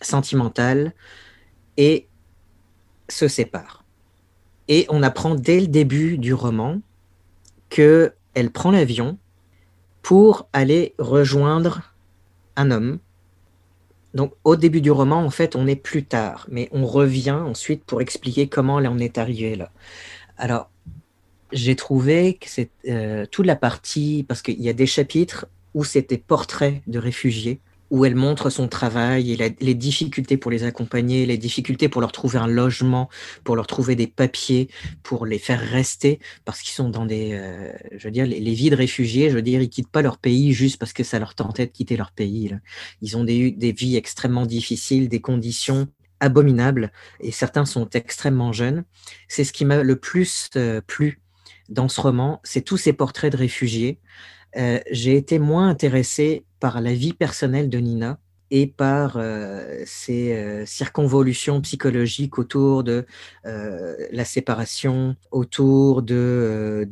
S4: sentimentale et se sépare. Et on apprend dès le début du roman que elle prend l'avion pour aller rejoindre un homme donc, au début du roman, en fait, on est plus tard, mais on revient ensuite pour expliquer comment on est arrivé là. Alors, j'ai trouvé que c'est euh, toute la partie, parce qu'il y a des chapitres où c'était portrait de réfugiés, où elle montre son travail et les difficultés pour les accompagner, les difficultés pour leur trouver un logement, pour leur trouver des papiers, pour les faire rester, parce qu'ils sont dans des, euh, je veux dire, les, les, vies de réfugiés, je veux dire, ils quittent pas leur pays juste parce que ça leur tentait de quitter leur pays. Là. Ils ont des, des vies extrêmement difficiles, des conditions abominables et certains sont extrêmement jeunes. C'est ce qui m'a le plus euh, plu dans ce roman, c'est tous ces portraits de réfugiés. Euh, j'ai été moins intéressé par la vie personnelle de Nina et par euh, ces euh, circonvolutions psychologiques autour de euh, la séparation, autour de,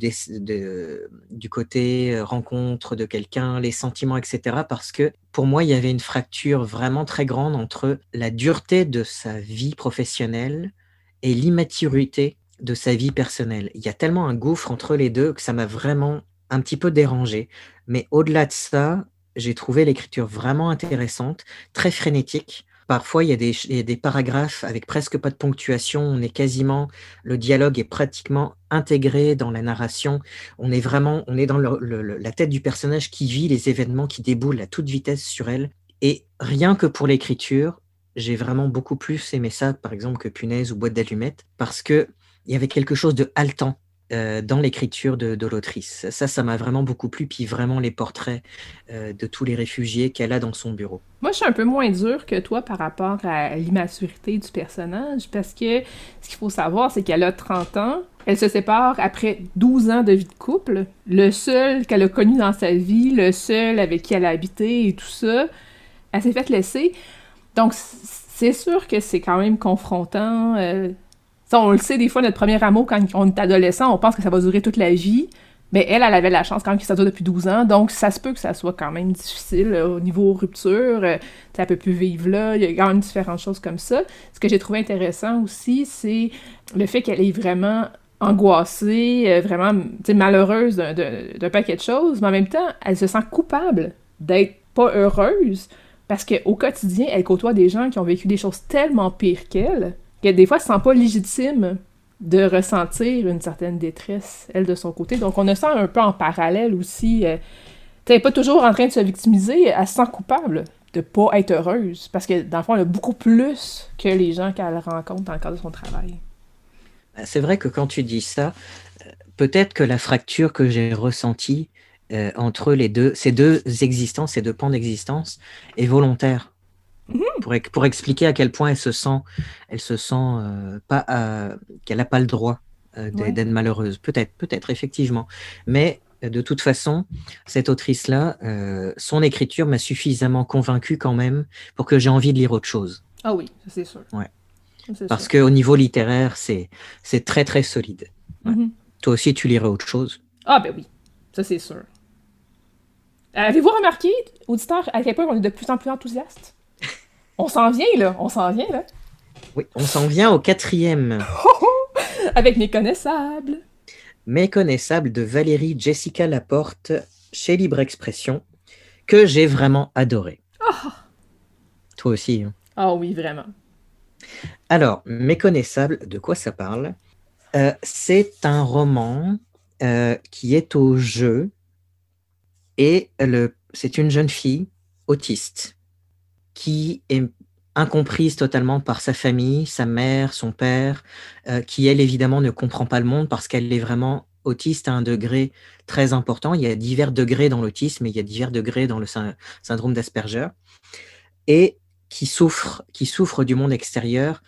S4: du côté rencontre de quelqu'un, les sentiments, etc. Parce que pour moi, il y avait une fracture vraiment très grande entre la dureté de sa vie professionnelle et l'immaturité de sa vie personnelle. Il y a tellement un gouffre entre les deux que ça m'a vraiment un petit peu dérangé. Mais au-delà de ça, j'ai trouvé l'écriture vraiment intéressante, très frénétique. Parfois, il y, a des, paragraphes avec presque pas de ponctuation. On est quasiment, le dialogue est pratiquement intégré dans la narration. On est vraiment, on est dans la tête du personnage qui vit les événements qui déboulent à toute vitesse sur elle. Et rien que pour l'écriture, j'ai vraiment beaucoup plus aimé ça, par exemple, que Punaise ou Boîte d'allumettes, parce que il y avait quelque chose de haletant euh, dans l'écriture de, l'autrice. Ça, ça m'a vraiment beaucoup plu, puis vraiment les portraits euh, de tous les réfugiés qu'elle a dans son bureau.
S1: Moi, je suis un peu moins dur que toi par rapport à l'immaturité du personnage, parce que ce qu'il faut savoir, c'est qu'elle a 30 ans, elle se sépare après 12 ans de vie de couple. Le seul qu'elle a connu dans sa vie, le seul avec qui elle a habité et tout ça, elle s'est faite laisser. Donc, c'est sûr que c'est quand même confrontant. Euh, on le sait, des fois, notre premier amour, quand on est adolescent, on pense que ça va durer toute la vie. Mais elle, elle avait la chance quand même ça dure depuis 12 ans. Donc, ça se peut que ça soit quand même difficile au niveau rupture. Euh, elle peut plus vivre là. Il y a quand même différentes choses comme ça. Ce que j'ai trouvé intéressant aussi, c'est le fait qu'elle est vraiment angoissée, euh, vraiment malheureuse d'un paquet de choses. Mais en même temps, elle se sent coupable d'être pas heureuse parce qu'au quotidien, elle côtoie des gens qui ont vécu des choses tellement pires qu'elle des fois, elle se sent pas légitime de ressentir une certaine détresse, elle, de son côté. Donc, on a ça un peu en parallèle aussi. Euh, tu pas toujours en train de se victimiser, elle se sent coupable de pas être heureuse, parce que, dans le fond, elle a beaucoup plus que les gens qu'elle rencontre dans le cadre de son travail.
S4: Ben, c'est vrai que quand tu dis ça, euh, peut-être que la fracture que j'ai ressentie euh, entre les deux, ces deux existences, ces deux pans d'existence, est volontaire. Mhm. Pour, expliquer à quel point elle se sent, elle se sent euh, pas, euh, qu'elle n'a pas le droit euh, d'être malheureuse. Peut-être, peut-être, effectivement. Mais de toute façon, cette autrice-là, son écriture m'a suffisamment convaincu quand même pour que j'ai envie de lire autre chose.
S1: Ah oui, c'est sûr.
S4: Ouais. Parce qu'au niveau littéraire, c'est, c'est très très solide. Mhm. Toi aussi, tu lirais autre chose?
S1: Ah ben oui, ça c'est sûr. Avez-vous remarqué, auditeur, à quel point on est de plus en plus enthousiaste on s'en vient, là. On s'en vient, là.
S4: Oui, on s'en vient au quatrième.
S1: Avec Méconnaissable.
S4: Méconnaissable de Valérie Jessica Laporte chez Libre Expression, que j'ai vraiment adoré. Ah. Toi aussi. Hein.
S1: Ah oui, vraiment.
S4: Alors, Méconnaissable, de quoi ça parle? Euh, C'est un roman euh, qui est au jeu et c'est une jeune fille autiste qui est incomprise totalement par sa famille, sa mère, son père, euh, qui elle évidemment ne comprend pas le monde parce qu'elle est vraiment autiste à un degré très important. Il y a divers degrés dans l'autisme et il y a divers degrés dans le syndrome d'Asperger et qui souffre, qui souffre du monde extérieur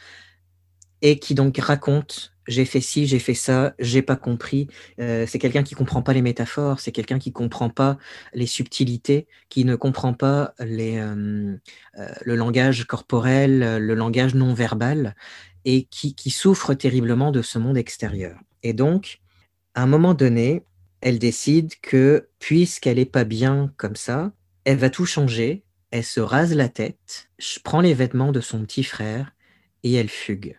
S4: et qui donc raconte j'ai fait ci, j'ai fait ça, j'ai pas compris. Euh, c'est quelqu'un qui comprend pas les métaphores, c'est quelqu'un qui comprend pas les subtilités, qui ne comprend pas les, euh, euh, le langage corporel, le langage non verbal, et qui, souffre terriblement de ce monde extérieur. Et donc, à un moment donné, elle décide que puisqu'elle est pas bien comme ça, elle va tout changer. Elle se rase la tête, prend les vêtements de son petit frère et elle fugue.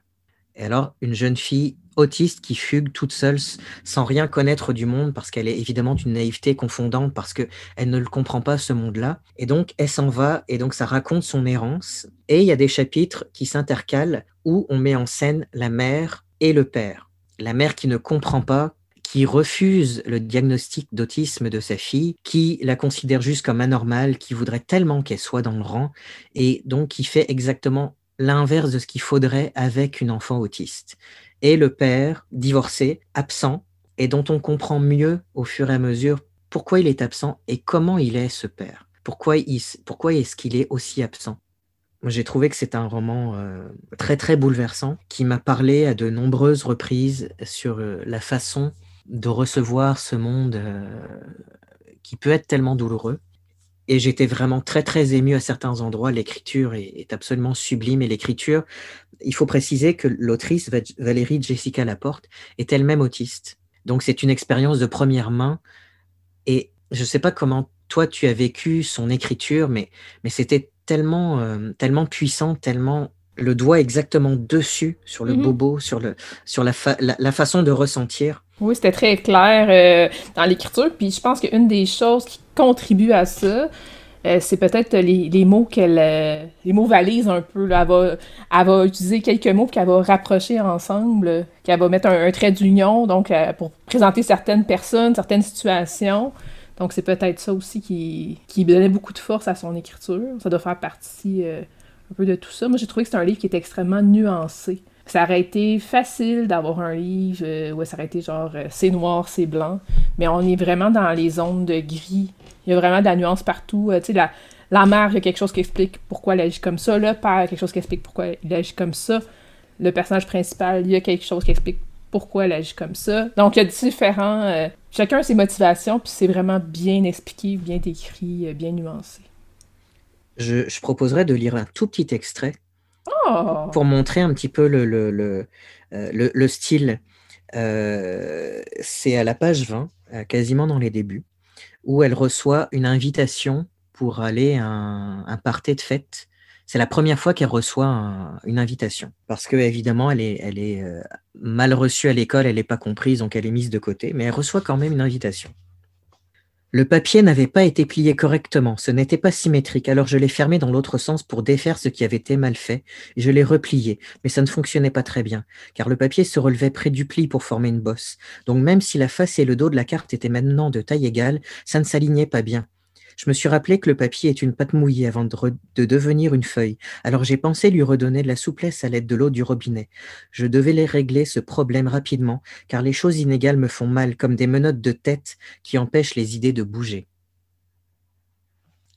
S4: Et alors, une jeune fille autiste qui fugue toute seule sans rien connaître du monde parce qu'elle est évidemment d'une naïveté confondante parce qu'elle ne le comprend pas ce monde-là. Et donc, elle s'en va et donc ça raconte son errance. Et il y a des chapitres qui s'intercalent où on met en scène la mère et le père. La mère qui ne comprend pas qui refuse le diagnostic d'autisme de sa fille, qui la considère juste comme anormale, qui voudrait tellement qu'elle soit dans le rang, et donc qui fait exactement l'inverse de ce qu'il faudrait avec une enfant autiste. Et le père, divorcé, absent, et dont on comprend mieux au fur et à mesure pourquoi il est absent et comment il est ce père. Pourquoi, pourquoi est-ce qu'il est aussi absent? J'ai trouvé que c'est un roman euh, très très bouleversant qui m'a parlé à de nombreuses reprises sur euh, la façon de recevoir ce monde euh, qui peut être tellement douloureux. Et j'étais vraiment très très ému à certains endroits. L'écriture est, absolument sublime et l'écriture, il faut préciser que l'autrice Valérie Jessica Laporte est elle-même autiste. Donc c'est une expérience de première main et je ne sais pas comment toi tu as vécu son écriture, mais, mais c'était tellement, euh, tellement puissant, tellement le doigt exactement dessus sur le mhm. bobo, sur, le, sur la, la, façon de ressentir.
S1: Oui, c'était très clair euh, dans l'écriture. Puis je pense qu'une des choses qui contribue à ça, euh, c'est peut-être les, les, mots qu'elle les mots valises un peu. Là. Elle, va, elle va utiliser quelques mots qu'elle va rapprocher ensemble, qu'elle va mettre un, trait d'union donc pour présenter certaines personnes, certaines situations. Donc, c'est peut-être ça aussi qui, qui donnait beaucoup de force à son écriture. Ça doit faire partie euh, un peu de tout ça. Moi, j'ai trouvé que c'est un livre qui était extrêmement nuancé. Ça aurait été facile d'avoir un livre euh, où ça aurait été genre euh, c'est noir, c'est blanc, mais on est vraiment dans les zones de gris. Il y a vraiment de la nuance partout. tu sais, la, la mère, il y a quelque chose qui explique pourquoi elle agit comme ça. Le père, il y a quelque chose qui explique pourquoi il agit comme ça. Le personnage principal, il y a quelque chose qui explique pourquoi elle agit comme ça. Donc, il y a différents... Euh, chacun a ses motivations, puis c'est vraiment bien expliqué, bien écrit, euh, bien nuancé.
S4: Je, je, proposerais de lire un tout petit extrait oh! pour montrer un petit peu le, le, le, euh, le style. c'est à la page 20, quasiment dans les débuts, où elle reçoit une invitation pour aller à un, un party de fête c'est la première fois qu'elle reçoit une invitation. Parce que évidemment, elle est, elle est euh, mal reçue à l'école, elle n'est pas comprise, donc elle est mise de côté, mais elle reçoit quand même une invitation. Le papier n'avait pas été plié correctement, ce n'était pas symétrique, alors je l'ai fermé dans l'autre sens pour défaire ce qui avait été mal fait, et je l'ai replié, mais ça ne fonctionnait pas très bien, car le papier se relevait près du pli pour former une bosse. Donc même si la face et le dos de la carte étaient maintenant de taille égale, ça ne s'alignait pas bien. Je me suis rappelé que le papier est une pâte mouillée avant de, devenir une feuille, alors j'ai pensé lui redonner de la souplesse à l'aide de l'eau du robinet. Je devais les régler ce problème rapidement, car les choses inégales me font mal, comme des menottes de tête qui empêchent les idées de bouger.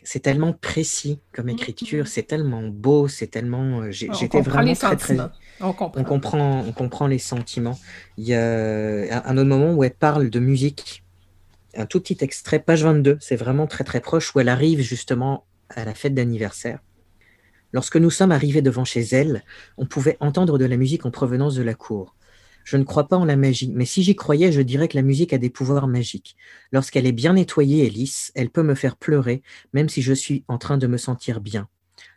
S4: C'est tellement précis comme mmh, écriture, mmh. c'est tellement beau, c'est tellement. Euh, j'étais vraiment très, très. On comprend. On comprend, on comprend les sentiments. Il y a un autre moment où elle parle de musique un tout petit extrait, page 22, c'est vraiment très très proche, où elle arrive justement à la fête d'anniversaire. Lorsque nous sommes arrivés devant chez elle, on pouvait entendre de la musique en provenance de la cour. Je ne crois pas en la magie, mais si j'y croyais, je dirais que la musique a des pouvoirs magiques. Lorsqu'elle est bien nettoyée et lisse, elle peut me faire pleurer, même si je suis en train de me sentir bien.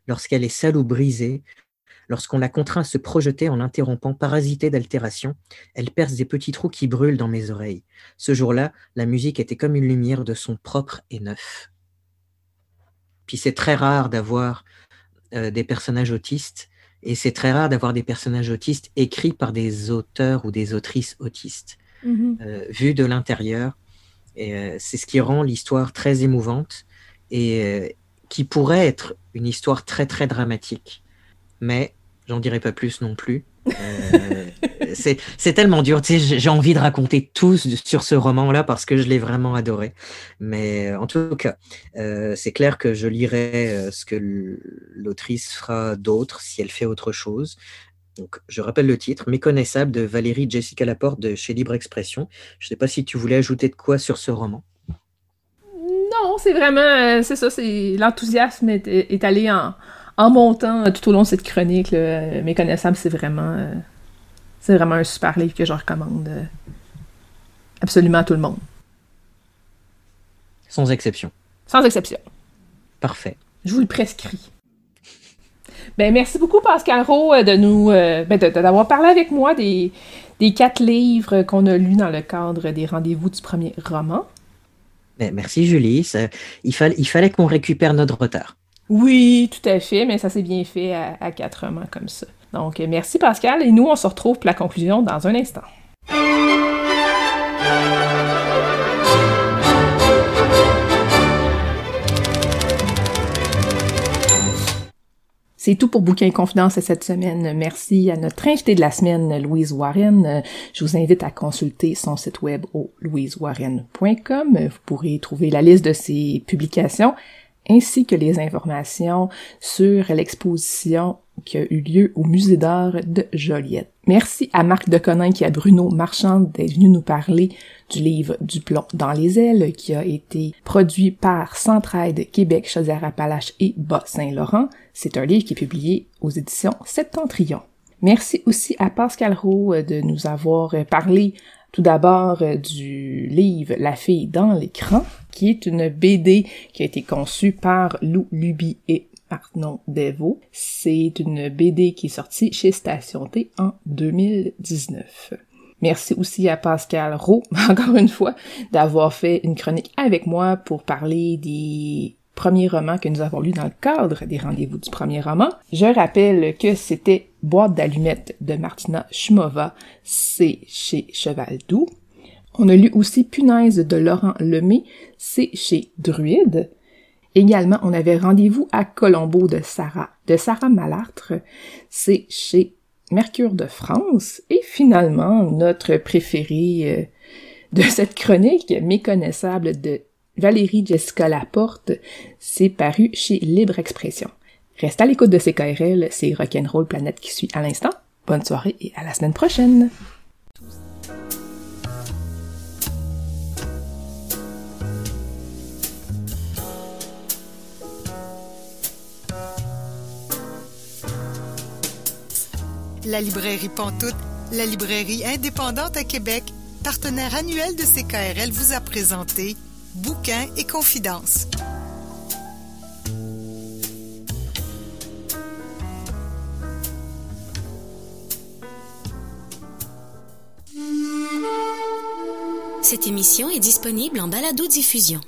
S4: Lorsqu'elle est sale ou brisée, Lorsqu'on la contraint à se projeter en l'interrompant, parasitée d'altération, elle perce des petits trous qui brûlent dans mes oreilles. Ce jour-là, la musique était comme une lumière de son propre et neuf. Puis c'est très rare d'avoir euh, des personnages autistes, et c'est très rare d'avoir des personnages autistes écrits par des auteurs ou des autrices autistes. Mm-hmm. Euh, vus de l'intérieur, et euh, c'est ce qui rend l'histoire très émouvante et qui pourrait être une histoire très très dramatique mais j'en dirai pas plus non plus. Euh, c'est tellement dur. J'ai envie de raconter tout sur ce roman-là parce que je l'ai vraiment adoré. Mais euh, en tout cas, euh, c'est clair que je lirai ce que l'autrice fera d'autre si elle fait autre chose. Donc, je rappelle le titre, Méconnaissable de Valérie Jessica Laporte de chez Libre Expression. Je ne sais pas si tu voulais ajouter de quoi sur ce roman.
S1: Non, c'est vraiment, c'est ça, l'enthousiasme est allé en, en montant tout au long de cette chronique, Méconnaissable, c'est vraiment, euh, c'est vraiment un super livre que je recommande euh, absolument à tout le monde.
S4: Sans exception.
S1: Sans exception.
S4: Parfait.
S1: Je vous le prescris. Ben, merci beaucoup, Pascal Rowe, euh, de nous, ben, d'avoir parlé avec moi des, des quatre livres qu'on a lus dans le cadre des rendez-vous du premier roman.
S4: Ben, merci, Julie. il, il fallait qu'on récupère notre retard.
S1: Oui, tout à fait, mais ça s'est bien fait à, quatre mains comme ça. Donc, merci Pascal, et nous, on se retrouve pour la conclusion dans un instant. C'est tout pour Bouquin Confidence cette semaine. Merci à notre invitée de la semaine, Louise Warren. Je vous invite à consulter son site web au louisewarren.com. Vous pourrez trouver la liste de ses publications ainsi que les informations sur l'exposition qui a eu lieu au Musée d'art de Joliette. Merci à Marc de Conin et à Bruno Marchand d'être venu nous parler du livre Du plomb dans les ailes qui a été produit par Centraide Québec, Chaudière-Appalaches et Bas-Saint-Laurent. C'est un livre qui est publié aux éditions Septentrion. Merci aussi à Pascal Roux de nous avoir parlé tout d'abord du livre La fille dans l'écran, qui est une BD qui a été conçue par Lou Luby et Arnaud Devo. C'est une BD qui est sortie chez Station T en 2019. Merci aussi à Pascal Roux, encore une fois, d'avoir fait une chronique avec moi pour parler des premiers romans que nous avons lus dans le cadre des rendez-vous du premier roman. Je rappelle que c'était Boîte d'allumettes de Martina Schmova, c'est chez Cheval Doux. On a lu aussi Punaise de Laurent Lemay, c'est chez Druide. Également, on avait Rendez-vous à Colombo de Sarah, de Sarah Malartre, c'est chez Mercure de France. Et finalement, notre préféré euh, de cette chronique, méconnaissable de Valérie Jessica Laporte, c'est paru chez Libre Expression. Reste à l'écoute de CKRL, c'est Rock'n'Roll Planète qui suit à l'instant. Bonne soirée et à la semaine prochaine!
S5: La librairie Pantoute, la librairie indépendante à Québec, partenaire annuel de CKRL, vous a présenté Bouquins et Confidences.
S7: Cette émission est disponible en balado-diffusion.